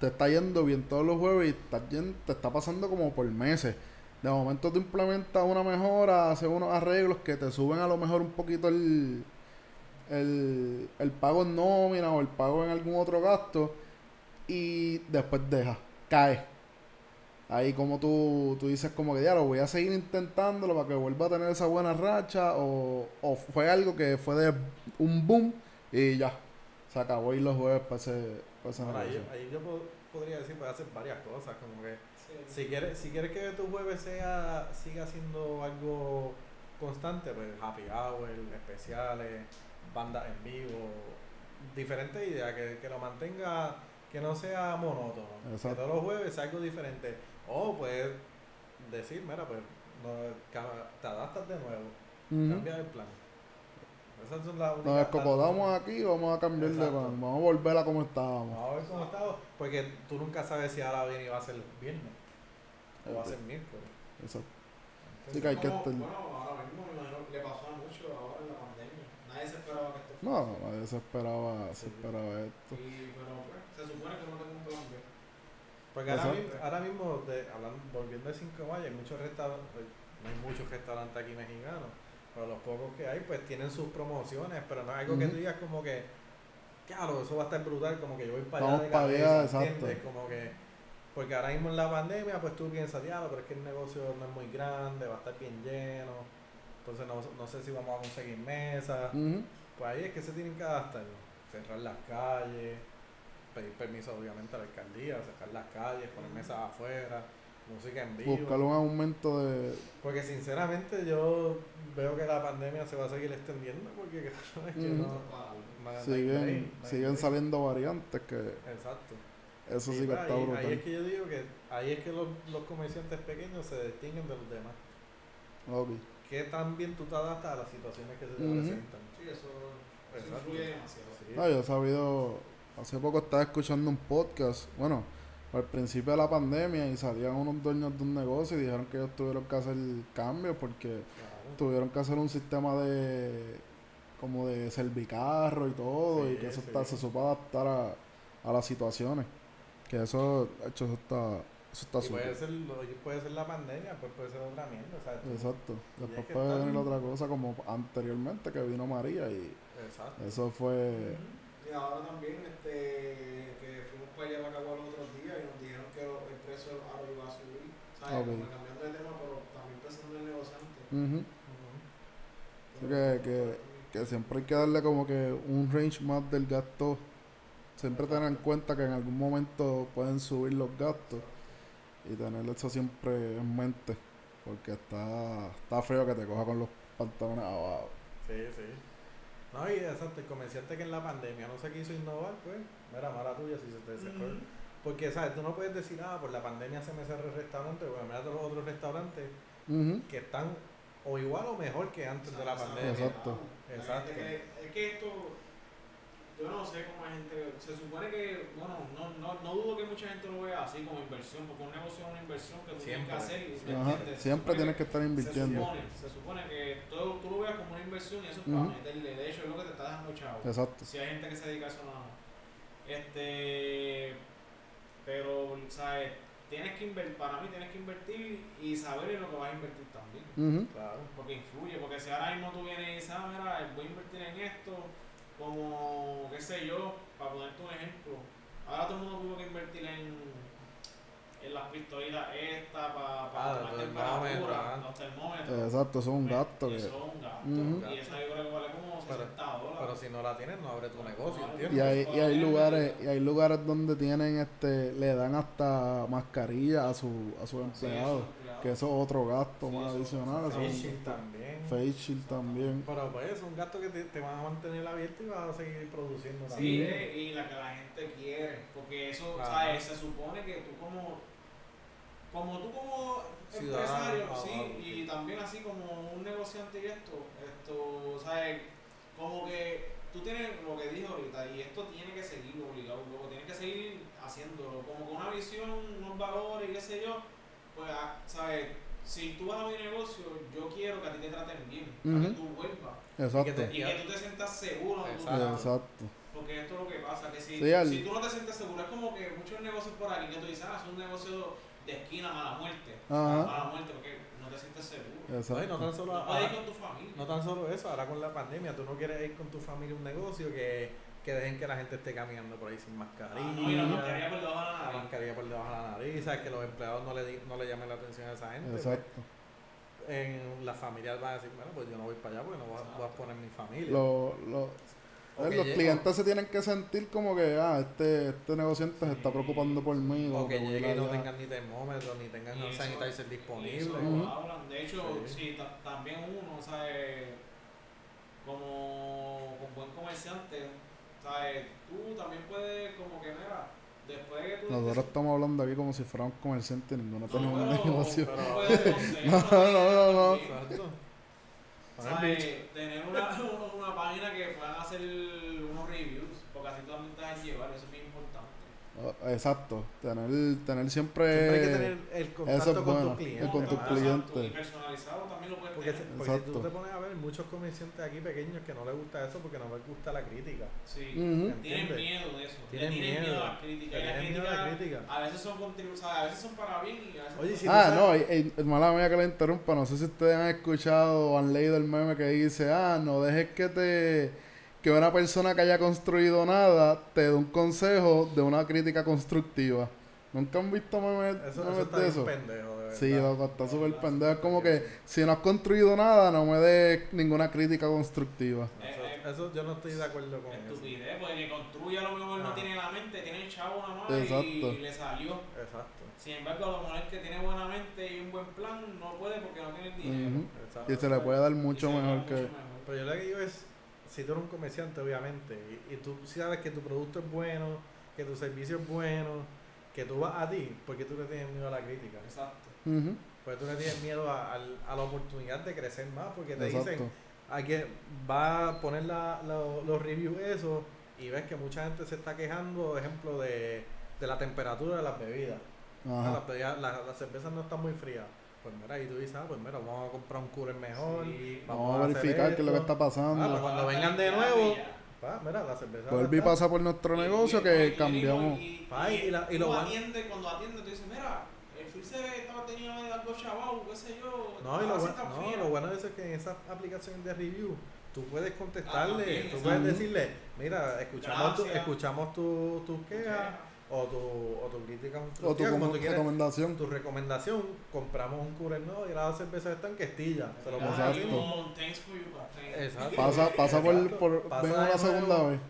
Speaker 1: te está yendo bien todos los jueves y estás yen- te está pasando como por meses. De momento tú implementas una mejora, haces unos arreglos que te suben a lo mejor un poquito el, el, el pago en nómina o el pago en algún otro gasto y después deja, cae. Ahí como tú, tú dices como que ya lo voy a seguir intentándolo para que vuelva a tener esa buena racha o, o fue algo que fue de un boom y ya, se acabó y los jueves para ese, para ese
Speaker 2: Ahora, ahí, ahí yo po- podría decir, puedes hacer varias cosas, como que
Speaker 3: Sí.
Speaker 2: si quieres, si quieres que tu jueves sea, siga siendo algo constante, pues happy hour, especiales, bandas en vivo, diferentes ideas, que, que lo mantenga, que no sea monótono,
Speaker 1: Exacto.
Speaker 2: que todos los jueves sea algo diferente. O puedes decir, mira, pues no, te adaptas de nuevo,
Speaker 1: Ujú.
Speaker 2: cambia el plan. Esas son las
Speaker 1: Nos escocotamos aquí, vamos a cambiar de plan, vamos a volver a como estábamos.
Speaker 2: Vamos a ver cómo está, porque tú nunca sabes si ahora viene y va a ser viernes o va a ser miércoles.
Speaker 1: Exacto. Sí que hay que estar-
Speaker 3: Bueno, ahora mismo me imagino que le pasó a mucho ahora en la pandemia. Nadie se esperaba que esto
Speaker 1: No, nadie se esperaba, se esperaba esto.
Speaker 3: Y, pero pues, se supone que no tengo un plan B.
Speaker 2: Porque ahora, ahora mismo de, hablando, volviendo de 5 de mayo, hay muchos restaurantes, no hay muchos restaurantes aquí mexicanos, pero los pocos que hay pues tienen sus promociones, pero no es algo que tú digas como que, claro, eso va a estar brutal, como que yo voy para
Speaker 1: Vamos
Speaker 2: allá de
Speaker 1: para
Speaker 2: cabeza,
Speaker 1: allá, exacto.
Speaker 2: ¿entiendes? Como que, porque ahora mismo en la pandemia pues tú piensas, diablo, pero es que el negocio no es muy grande, va a estar bien lleno, entonces no, no sé si vamos a conseguir mesas, pues ahí es que se tienen que adaptar, cerrar las calles, pedir permiso obviamente a la alcaldía, cerrar las calles, poner mesas afuera, música en vivo.
Speaker 1: Buscar un aumento de...
Speaker 2: Porque sinceramente yo veo que la pandemia se va a seguir extendiendo porque claro, es que no,
Speaker 1: Siguen, siguen saliendo variantes que
Speaker 2: Exacto.
Speaker 1: eso sí que está
Speaker 2: ahí,
Speaker 1: brutal.
Speaker 2: ahí es que yo digo que ahí es que los, los comerciantes pequeños se distinguen de los demás.
Speaker 1: Ok.
Speaker 2: qué tan bien tú te adaptas a las situaciones que se te presentan.
Speaker 3: Sí, eso, eso influye demasiado.
Speaker 2: Sí.
Speaker 1: No, yo he sabido, hace poco estaba escuchando un podcast, bueno, al principio de la pandemia y salían unos dueños de un negocio y dijeron que ellos tuvieron que hacer cambios porque
Speaker 2: Claro.
Speaker 1: tuvieron que hacer un sistema de como de servicarro y todo
Speaker 2: Sí,
Speaker 1: y que eso
Speaker 2: sí.
Speaker 1: está, se supo adaptar a, a las situaciones. Que eso, de hecho, eso está, eso está
Speaker 2: Y puede ser, puede ser la pandemia, pues puede ser otra mierda. O sea, tú-
Speaker 1: Exacto. Después puede venir otra cosa como anteriormente que vino María y
Speaker 2: Exacto.
Speaker 1: eso fue...
Speaker 3: ahora también, este, que fuimos para allá para Cagua los otros días y nos dijeron que lo- el precio del aro iba a subir. ¿Sabes?
Speaker 1: Ok.
Speaker 3: Como cambiando de tema, pero también pensando en el negociante.
Speaker 1: Que, que, que siempre hay que darle como que un range más del gasto. Siempre tener en cuenta que en algún momento pueden subir los gastos y tener eso siempre en mente. Porque está, está feo que te coja con los pantalones abajo.
Speaker 2: Sí, sí. No, y exacto, el comerciante que en la pandemia no se quiso innovar, pues, mira, mala tuya si se te.
Speaker 3: Ujú.
Speaker 2: Porque, ¿sabes? Tú no puedes decir, ah, por la pandemia se me cerró el restaurante, bueno, mira todos los otros restaurantes que están o igual o mejor que antes de la pandemia.
Speaker 1: Exacto.
Speaker 2: Exacto.
Speaker 3: es que esto, yo no sé cómo hay gente, se supone que, bueno, no, no, no dudo que mucha gente lo vea así como inversión, porque un negocio es una inversión que tú tienes que
Speaker 2: Siempre.
Speaker 3: hacer. y, ¿me
Speaker 1: Ajá,
Speaker 3: entiendes? Se
Speaker 1: Siempre tienes que estar
Speaker 3: Se
Speaker 1: invirtiendo.
Speaker 3: supone, se supone que todo, tú lo veas como una inversión y eso es para meterle. De hecho, es lo que te está dejando chavo.
Speaker 1: Exacto.
Speaker 3: Si hay gente que se dedica a eso nada más. Este. Pero, ¿sabes? Tienes que invertir, para mí tienes que invertir y saber en lo que vas a invertir también.
Speaker 2: Claro.
Speaker 3: Porque influye, porque si ahora mismo tú vienes y dices, ah, mira, voy a invertir en esto, como, qué sé yo, para ponerte un ejemplo. Ahora todo el mundo tuvo que invertir en, en las pistolitas estas, para, para
Speaker 2: Ah,
Speaker 3: tomar
Speaker 2: los
Speaker 3: temperatura,
Speaker 2: termómetros,
Speaker 3: los termómetros.
Speaker 1: Exacto, eso es un
Speaker 3: Pues,
Speaker 1: gasto.
Speaker 3: y
Speaker 1: Que,
Speaker 3: Eso es un gasto. Y eso yo creo que vale como 60 dólares.
Speaker 2: Pero si no la tienes, no abre tu negocio,
Speaker 3: No,
Speaker 2: ¿entiendes?
Speaker 1: y hay, y hay lugares y hay lugares donde tienen este le dan hasta mascarilla a su a sus
Speaker 3: Sí,
Speaker 1: empleados
Speaker 3: eso, claro.
Speaker 1: que eso es otro gasto
Speaker 3: Sí,
Speaker 1: más
Speaker 3: eso-
Speaker 1: adicional eso
Speaker 2: Face
Speaker 1: es un-
Speaker 2: shield también.
Speaker 1: Face shield también
Speaker 2: Pero pues es un gasto que te, te van a mantener abierto y vas a seguir produciendo
Speaker 3: Sí,
Speaker 2: también.
Speaker 3: eh, y la que la gente quiere, porque eso,
Speaker 2: Claro.
Speaker 3: ¿sabes? Se supone que tú como, como tú como
Speaker 2: Ciudadano,
Speaker 3: empresario, sí, y
Speaker 2: sí.
Speaker 3: también así como un negociante y esto, esto, ¿sabes? Como que tú tienes lo que dije ahorita, y esto tiene que seguir obligado, luego tienes que seguir haciéndolo, como con una visión, unos valores y qué sé yo, pues, ah, ¿sabes? Si tú vas a mi negocio, yo quiero que a ti te traten bien, para
Speaker 1: Ujú.
Speaker 3: que tú vuelvas.
Speaker 1: exacto
Speaker 2: te-
Speaker 3: Y que tú te sientas seguro
Speaker 2: Exacto.
Speaker 1: exacto
Speaker 3: Porque esto es lo que pasa, que si,
Speaker 1: Sí, al-
Speaker 3: si tú no te sientes seguro, es como que muchos negocios por aquí que tú dices, ah, es un negocio de esquina, mala muerte.
Speaker 1: Ajá.
Speaker 3: Mala muerte, porque no te sientes seguro.
Speaker 2: No, y no
Speaker 1: exacto
Speaker 2: tan solo
Speaker 3: No puedes ir
Speaker 2: ahora-
Speaker 3: con tu familia.
Speaker 2: No tan solo eso, ahora con la pandemia, tú no quieres ir con tu familia a un negocio que, que dejen que la gente esté caminando por ahí sin
Speaker 3: Ah,
Speaker 2: mascarilla.
Speaker 3: no, y la mascarilla por debajo de la
Speaker 2: la
Speaker 3: nariz.
Speaker 2: mascarilla por debajo de la nariz, ¿sabes? que los empleados no le, no le llamen la atención a esa gente. pues,
Speaker 1: exacto
Speaker 2: en las familias van a decir, bueno, pues yo no voy para allá porque no voy a, voy a exponer mi familia.
Speaker 1: Lo- lo-
Speaker 2: O
Speaker 1: eh, los clientes se tienen que sentir como que ah este este negociante se está preocupando por mí
Speaker 2: O que
Speaker 1: voy a
Speaker 2: llegue y no tengan ni termómetro, ni tengan un sanitizer disponible.
Speaker 3: eso hablan. De hecho,
Speaker 2: Sí.
Speaker 3: sí, ta- también uno, ¿sabes? Como, como buen comerciante, ¿sabes? Tú también puedes, como que, mira, después de que tú...
Speaker 1: nosotros estamos hablando aquí como si fuéramos comerciantes y ninguno
Speaker 3: No,
Speaker 1: tenemos un negocio No, no, no, no.
Speaker 2: bicho.
Speaker 3: Tener una, una página que puedan hacer unos reviews, porque así tú también te dejas llevar, eso es
Speaker 1: exacto tener tener
Speaker 2: Siempre hay que
Speaker 1: siempre
Speaker 2: tener el
Speaker 1: eso
Speaker 2: contacto
Speaker 1: es
Speaker 2: con
Speaker 1: bueno,
Speaker 2: tus clientes.
Speaker 1: con tus clientes.
Speaker 3: Y personalizado también lo puedes
Speaker 2: Porque,
Speaker 3: tener.
Speaker 2: porque si tú
Speaker 1: Exacto.
Speaker 2: te pones a ver, muchos comerciantes aquí pequeños que no les gusta eso porque no les gusta la crítica.
Speaker 3: Sí.
Speaker 1: Ujú.
Speaker 3: Tienen miedo de eso.
Speaker 2: Tienen miedo.
Speaker 3: miedo a
Speaker 2: Tienen miedo a la crítica.
Speaker 3: a veces son contribu- o sea, a veces son para bien y a veces
Speaker 2: Oye, si
Speaker 1: Ah, no, y, y- mala mía que le interrumpa, no sé si ustedes han escuchado o han leído el meme que dice, ah, no dejes que te que una persona que haya construido nada te dé un consejo de una crítica constructiva. ¿Nunca han visto memes,
Speaker 2: Eso, eso está
Speaker 1: de eso?
Speaker 2: pendejo, de verdad.
Speaker 1: Sí, loco, está súper pendejo. Es como que si no has construido nada, no me des ninguna crítica constructiva.
Speaker 2: Eso,
Speaker 3: Eh, eh,
Speaker 2: eso yo no estoy de acuerdo con eso.
Speaker 3: Estupidez, porque que construye a lo mejor no
Speaker 2: Ah.
Speaker 3: tiene la mente, tiene el chavo nada más
Speaker 1: Exacto.
Speaker 3: y le salió.
Speaker 2: Exacto.
Speaker 3: Sin embargo, a lo mejor el que tiene buena mente y un buen plan no puede porque no tiene el dinero.
Speaker 2: Exacto.
Speaker 1: Y se le puede dar mucho mejor
Speaker 3: mucho
Speaker 1: que...
Speaker 3: mejor.
Speaker 2: Pero yo lo que digo es, si tú eres un comerciante, obviamente, y, y tú sabes que tu producto es bueno, que tu servicio es bueno, que tú vas a ti, porque tú le tienes miedo a la crítica.
Speaker 3: Exacto.
Speaker 2: Porque tú le tienes miedo a, al- a la oportunidad de crecer más, porque te
Speaker 1: Exacto.
Speaker 2: dicen, hay que, va a poner la, la- los reviews eso, y ves que mucha gente se está quejando, por ejemplo, de, de la temperatura de las bebidas. Las, bebidas- la- las cervezas no están muy frías. Pues mira, y tú dices, ah, pues mira, vamos a comprar un cooler mejor.
Speaker 3: Sí.
Speaker 1: Vamos a verificar qué es lo que está pasando.
Speaker 2: Ah, pues cuando vengan de nuevo, pa, mira, la cerveza.
Speaker 1: Vuelve y pasa por nuestro negocio que cambiamos.
Speaker 3: Y,
Speaker 2: Pa, y la- y
Speaker 3: y
Speaker 2: lo
Speaker 3: lo
Speaker 2: bueno-
Speaker 3: atiende, cuando atiende, tú dices, mira, el freezer estaba tenía algo chavado, qué sé yo.
Speaker 2: No, y lo, bueno, no,
Speaker 3: fría".
Speaker 2: lo bueno de eso es que en esas aplicaciones de review tú puedes contestarle,
Speaker 3: Ah, bien,
Speaker 2: tú puedes decirle, mira, escuchamos, tu-
Speaker 3: Gracias.
Speaker 2: escuchamos tu- tus quejas o tu, o tu crítica
Speaker 1: O tu
Speaker 2: como tú
Speaker 1: recomendación.
Speaker 2: tu recomendación, compramos un cooler nuevo y la cerveza está en Castilla. Se lo
Speaker 3: Ah,
Speaker 1: Exacto.
Speaker 2: Exacto.
Speaker 1: Pasa, pasa por,
Speaker 2: Exacto.
Speaker 1: por
Speaker 2: Pasa
Speaker 1: ven una segunda
Speaker 2: nuevo.
Speaker 1: vez.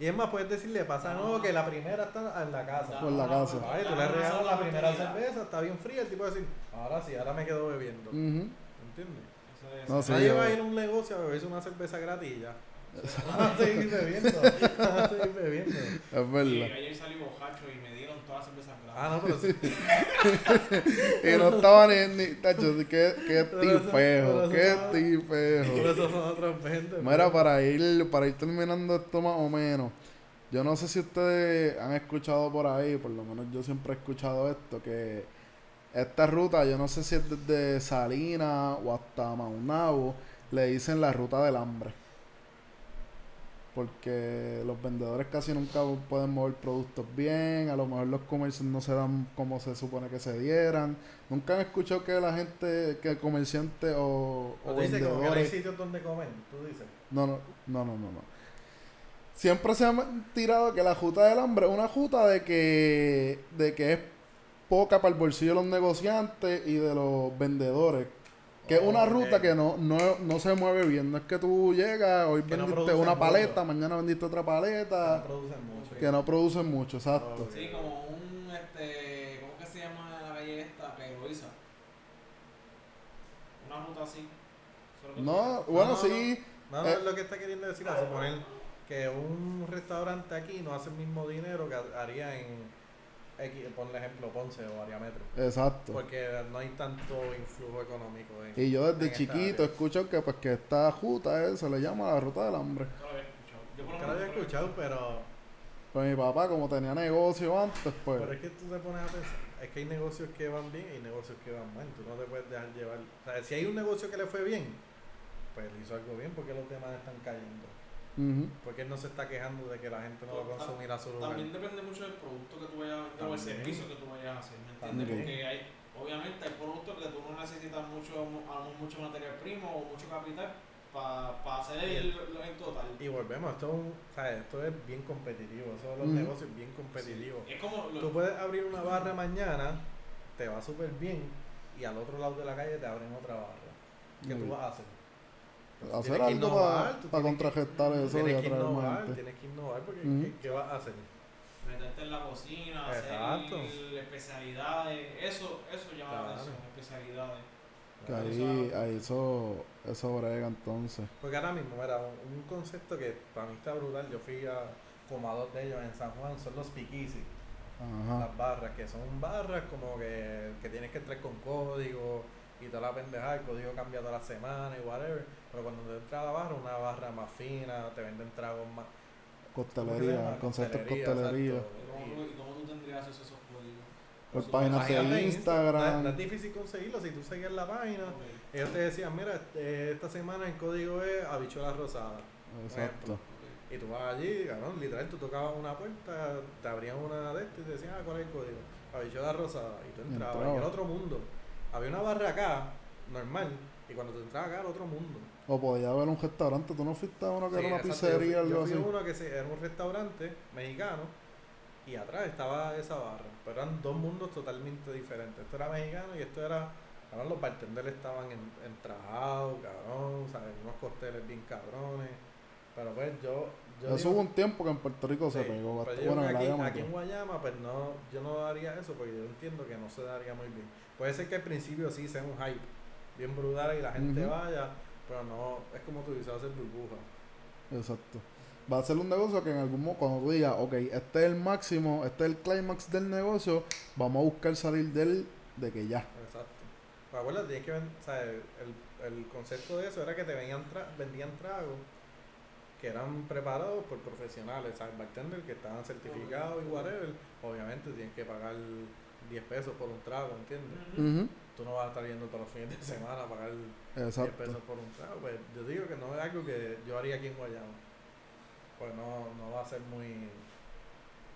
Speaker 2: Y es más, puedes decirle, pasa de nuevo que la primera está en la casa.
Speaker 1: Por la casa.
Speaker 2: Ay, tú le regalas la primera cerveza, está bien fría, el tipo va a decir, ahora sí, ahora me quedo bebiendo.
Speaker 1: Ujú.
Speaker 2: ¿Entiendes?
Speaker 3: Eso es-
Speaker 1: No, sí,
Speaker 2: Nadie
Speaker 1: yo-
Speaker 2: va a ir a un negocio a beberse una cerveza gratis ya. Van a seguir bebiendo. Van a seguir bebiendo.
Speaker 1: Es verdad.
Speaker 3: ayer salí bojacho y me dieron todas las cervezas.
Speaker 2: Ah, no, pero sí.
Speaker 1: Y no estaba ni, ni tacho, qué, qué tipejo,
Speaker 2: pero
Speaker 1: qué
Speaker 2: eso- Por
Speaker 1: tipejo.
Speaker 2: eso son otros 20.
Speaker 1: Mira, para ir, para ir terminando esto más o menos, yo no sé si ustedes han escuchado por ahí, por lo menos yo siempre he escuchado esto, que esta ruta, yo no sé si es desde Salinas o hasta Maunabo, le dicen la ruta del hambre. Porque los vendedores casi nunca pueden mover productos bien, a lo mejor los comercios no se dan como se supone que se dieran. Nunca han escuchado que la gente, que el comerciante o, o
Speaker 2: tú dices como que no hay
Speaker 1: vendedores...
Speaker 2: sitios donde comer, tú dices.
Speaker 1: No, no, no, no, no, no. Siempre se ha tirado que la juta del hambre es una juta de que, de que es poca para el bolsillo de los negociantes y de los vendedores. Que es una ruta que no, no, no se mueve bien. No es que tú llegas, hoy
Speaker 2: Que no
Speaker 1: vendiste una
Speaker 2: mucho.
Speaker 1: paleta, mañana vendiste otra
Speaker 2: No
Speaker 1: paleta,
Speaker 2: producen mucho.
Speaker 1: que no producen mucho, exacto.
Speaker 3: Sí, como un, este, ¿cómo que se llama la calle esta? Que Eloísa. Una ruta así. Que
Speaker 1: No, bueno,
Speaker 2: no,
Speaker 1: sí,
Speaker 2: No, no
Speaker 1: Eh.
Speaker 2: es lo que está queriendo decir, a suponer que un restaurante aquí no hace el mismo dinero que haría en, X, por ejemplo, Ponce o Ariametro.
Speaker 1: exacto.
Speaker 2: Porque no hay tanto influjo económico en
Speaker 1: Y yo desde chiquito escucho que pues que esta juta eh, se le llama la ruta del hambre.
Speaker 3: Lo había escuchado. Yo por lo
Speaker 2: había escuchado, pero,
Speaker 1: Pues mi papá, como tenía negocio antes, pues.
Speaker 2: pero es que tú te pones a pensar, es que hay negocios que van bien y hay negocios que van mal, tú no te puedes dejar llevar. O sea, si hay un negocio que le fue bien, pues hizo algo bien porque los demás están cayendo. Porque él no se está quejando de que la gente no va a consumir a su lugar.
Speaker 3: También depende mucho del producto que tú vayas a vender o el servicio que tú vayas a hacer, ¿me entiendes?
Speaker 2: También.
Speaker 3: Porque hay, obviamente hay productos que tú no necesitas mucho, mucho material primo o mucho capital para hacer el, el total.
Speaker 2: Y volvemos, esto es, un, ¿sabes? esto es bien competitivo, eso los negocios bien competitivo.
Speaker 3: Es como lo-
Speaker 2: Tú puedes abrir una barra mañana, te va súper bien, y al otro lado de la calle te abren otra barra. ¿Qué tú vas a hacer?
Speaker 1: Hacer
Speaker 2: tienes que
Speaker 1: algo
Speaker 2: innovar,
Speaker 1: para
Speaker 2: tienes que-
Speaker 1: contragestar eso y
Speaker 2: Tienes que
Speaker 1: atraer más
Speaker 2: innovar,
Speaker 1: gente.
Speaker 2: tienes que innovar porque. ¿qué, qué vas a hacer?
Speaker 3: meterte en la cocina,
Speaker 2: Exacto.
Speaker 3: hacer especialidades, eso, eso llama la
Speaker 2: Claro.
Speaker 3: atención, especialidades.
Speaker 1: Que ahí, ahí eso, eso brega entonces.
Speaker 2: Porque ahora mismo, mira, un, un concepto que para mí está brutal, yo fui a como a dos de ellos en San Juan, son los piquisi. Las barras, que son barras como que, que tienes que entrar con código y toda la pendejada, el código cambia toda la semana y whatever, pero cuando te entras a la barra, una barra más fina, te venden tragos más... ¿cómo se
Speaker 1: Costelería, conceptos
Speaker 2: Costelería,
Speaker 1: costelería.
Speaker 2: exacto.
Speaker 3: ¿Y cómo, tú, tendrías esos códigos?
Speaker 1: Por
Speaker 3: Por
Speaker 1: páginas de Instagram.
Speaker 2: No, es- no es difícil conseguirlo, si tú seguías la página, ellos te decían, mira, eh, esta semana el código es habichuela rosada.
Speaker 1: Exacto.
Speaker 2: Y tú vas allí, cabrón, literal, tú tocabas una puerta, te abrían una de estas y te decían, ah, ¿cuál es el código? Habichuela rosada. Y tú entrabas, y
Speaker 1: entraba.
Speaker 2: era otro mundo. Había una barra acá, normal, y cuando tú entrabas acá era otro mundo.
Speaker 1: O podía haber un restaurante. ¿Tú no fuiste a uno que
Speaker 2: Sí,
Speaker 1: era una
Speaker 2: exacto,
Speaker 1: pizzería
Speaker 2: yo
Speaker 1: o
Speaker 2: fui,
Speaker 1: algo
Speaker 2: yo fui
Speaker 1: así?
Speaker 2: uno que se- era un restaurante mexicano y atrás estaba esa barra. Pero eran dos mundos totalmente diferentes. Esto era mexicano y esto era. Ahora los bartenders estaban en, entrajados, cabrón, ¿sabes? Unos cócteles bien cabrones. Pero pues yo. Yo
Speaker 1: Eso
Speaker 2: digo-
Speaker 1: hubo un tiempo que en Puerto Rico se pegó.
Speaker 2: pero
Speaker 1: bastante.
Speaker 2: yo
Speaker 1: Bueno,
Speaker 2: aquí, aquí en. Guayama, pues no, yo no daría eso porque yo entiendo que no se daría muy bien. Puede ser que al principio sí sea un hype bien brutal y la gente vaya, pero no, es como tú dices, va a ser burbuja.
Speaker 1: Exacto. va a ser un negocio que en algún momento, cuando tú digas, ok, este es el máximo, este es el clímax del negocio, vamos a buscar salir de él de que ya.
Speaker 2: Exacto. Pues acuérdate, es que o sea, el, el concepto de eso era que te vendían, tra- vendían tragos que eran preparados por profesionales, ¿sabes? Bartenders que estaban certificados y whatever. Obviamente tienes que pagar 10 pesos por un trago, ¿entiendes?
Speaker 3: Ujú,
Speaker 2: Tú no vas a estar yendo todos los fines de semana a pagar 10
Speaker 1: Exacto.
Speaker 2: pesos por un trago. Pues yo digo que no es algo que yo haría aquí en Guayama. Pues no, no va a ser muy...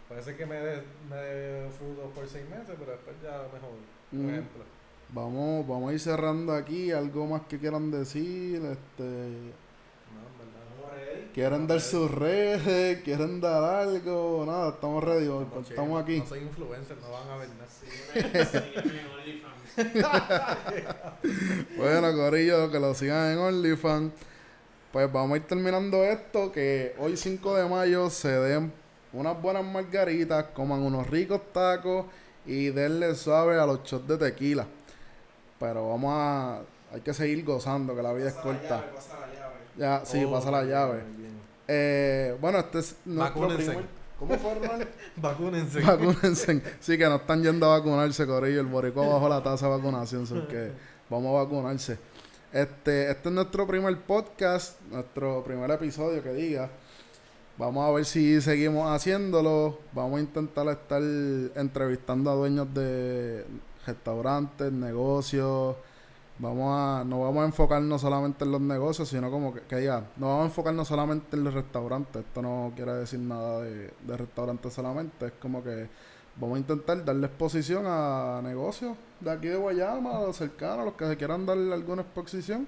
Speaker 2: Puede ser que me dé me dé frutos por 6 meses, pero después ya me jodí. Por ejemplo.
Speaker 1: Vamos, vamos a ir cerrando aquí. Algo más que quieran decir. Este,
Speaker 2: No.
Speaker 1: Quieren dar sus redes, quieren dar algo. Nada, estamos ready. Estamos, aquí.
Speaker 2: No soy influencer, no van a ver nada.
Speaker 1: Bueno, Corillo, que lo sigan en OnlyFans. Pues vamos a ir terminando esto. Que hoy 5 de mayo se den unas buenas margaritas, coman unos ricos tacos y denle suave a los shots de tequila. Pero vamos a. Hay que seguir gozando, que la vida es
Speaker 3: Pasa
Speaker 1: corta.
Speaker 3: llave, pasa la llave.
Speaker 1: Ya, sí,
Speaker 2: Oh,
Speaker 1: pasa la llave. Eh, bueno, este es nuestro
Speaker 2: Vacúnense.
Speaker 1: primer. ¿Cómo fue, Ronald?
Speaker 2: Vacúnense.
Speaker 1: Vacúnense. Sí, que no están yendo a vacunarse, Corillo. El boricua bajo la tasa de vacunación. que vamos a vacunarse. Este, este es nuestro primer podcast, nuestro primer episodio que diga. Vamos a ver si seguimos haciéndolo. Vamos a intentar estar entrevistando a dueños de restaurantes, negocios. Vamos a, no vamos a enfocarnos solamente en los negocios, sino como que, que diga, no vamos a enfocarnos solamente en los restaurantes. Esto no quiere decir nada de, de restaurantes solamente. Es como que vamos a intentar darle exposición a negocios de aquí de Guayama, a los cercanos, los que se quieran darle alguna exposición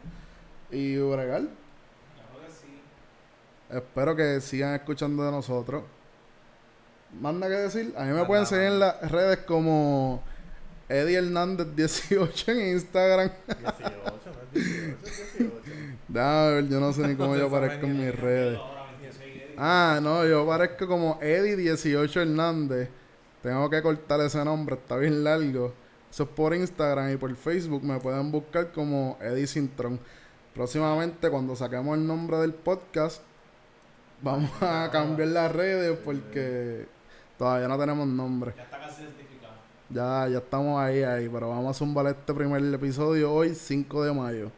Speaker 1: y bregar.
Speaker 3: Claro que sí.
Speaker 1: Espero que sigan escuchando de nosotros. Más nada que decir. A mí me pueden seguir en las redes como Eddie Hernández 18 en Instagram.
Speaker 2: 18, no es 18, es 18.
Speaker 1: Déjame ver, yo no sé ni cómo yo aparezco en mis redes.
Speaker 3: Ahora 26 Eddie.
Speaker 1: Ah, no, yo aparezco como Eddie18 Hernández. Tengo que cortar ese nombre, está bien largo. Eso es por Instagram y por Facebook me pueden buscar como Eddie Sintron. Próximamente, cuando saquemos el nombre del podcast, vamos a cambiar las redes porque todavía no tenemos nombre.
Speaker 3: Ya está casi.
Speaker 1: Ya, ya estamos ahí, ahí, pero vamos a zumbar este primer episodio hoy, 5 de mayo.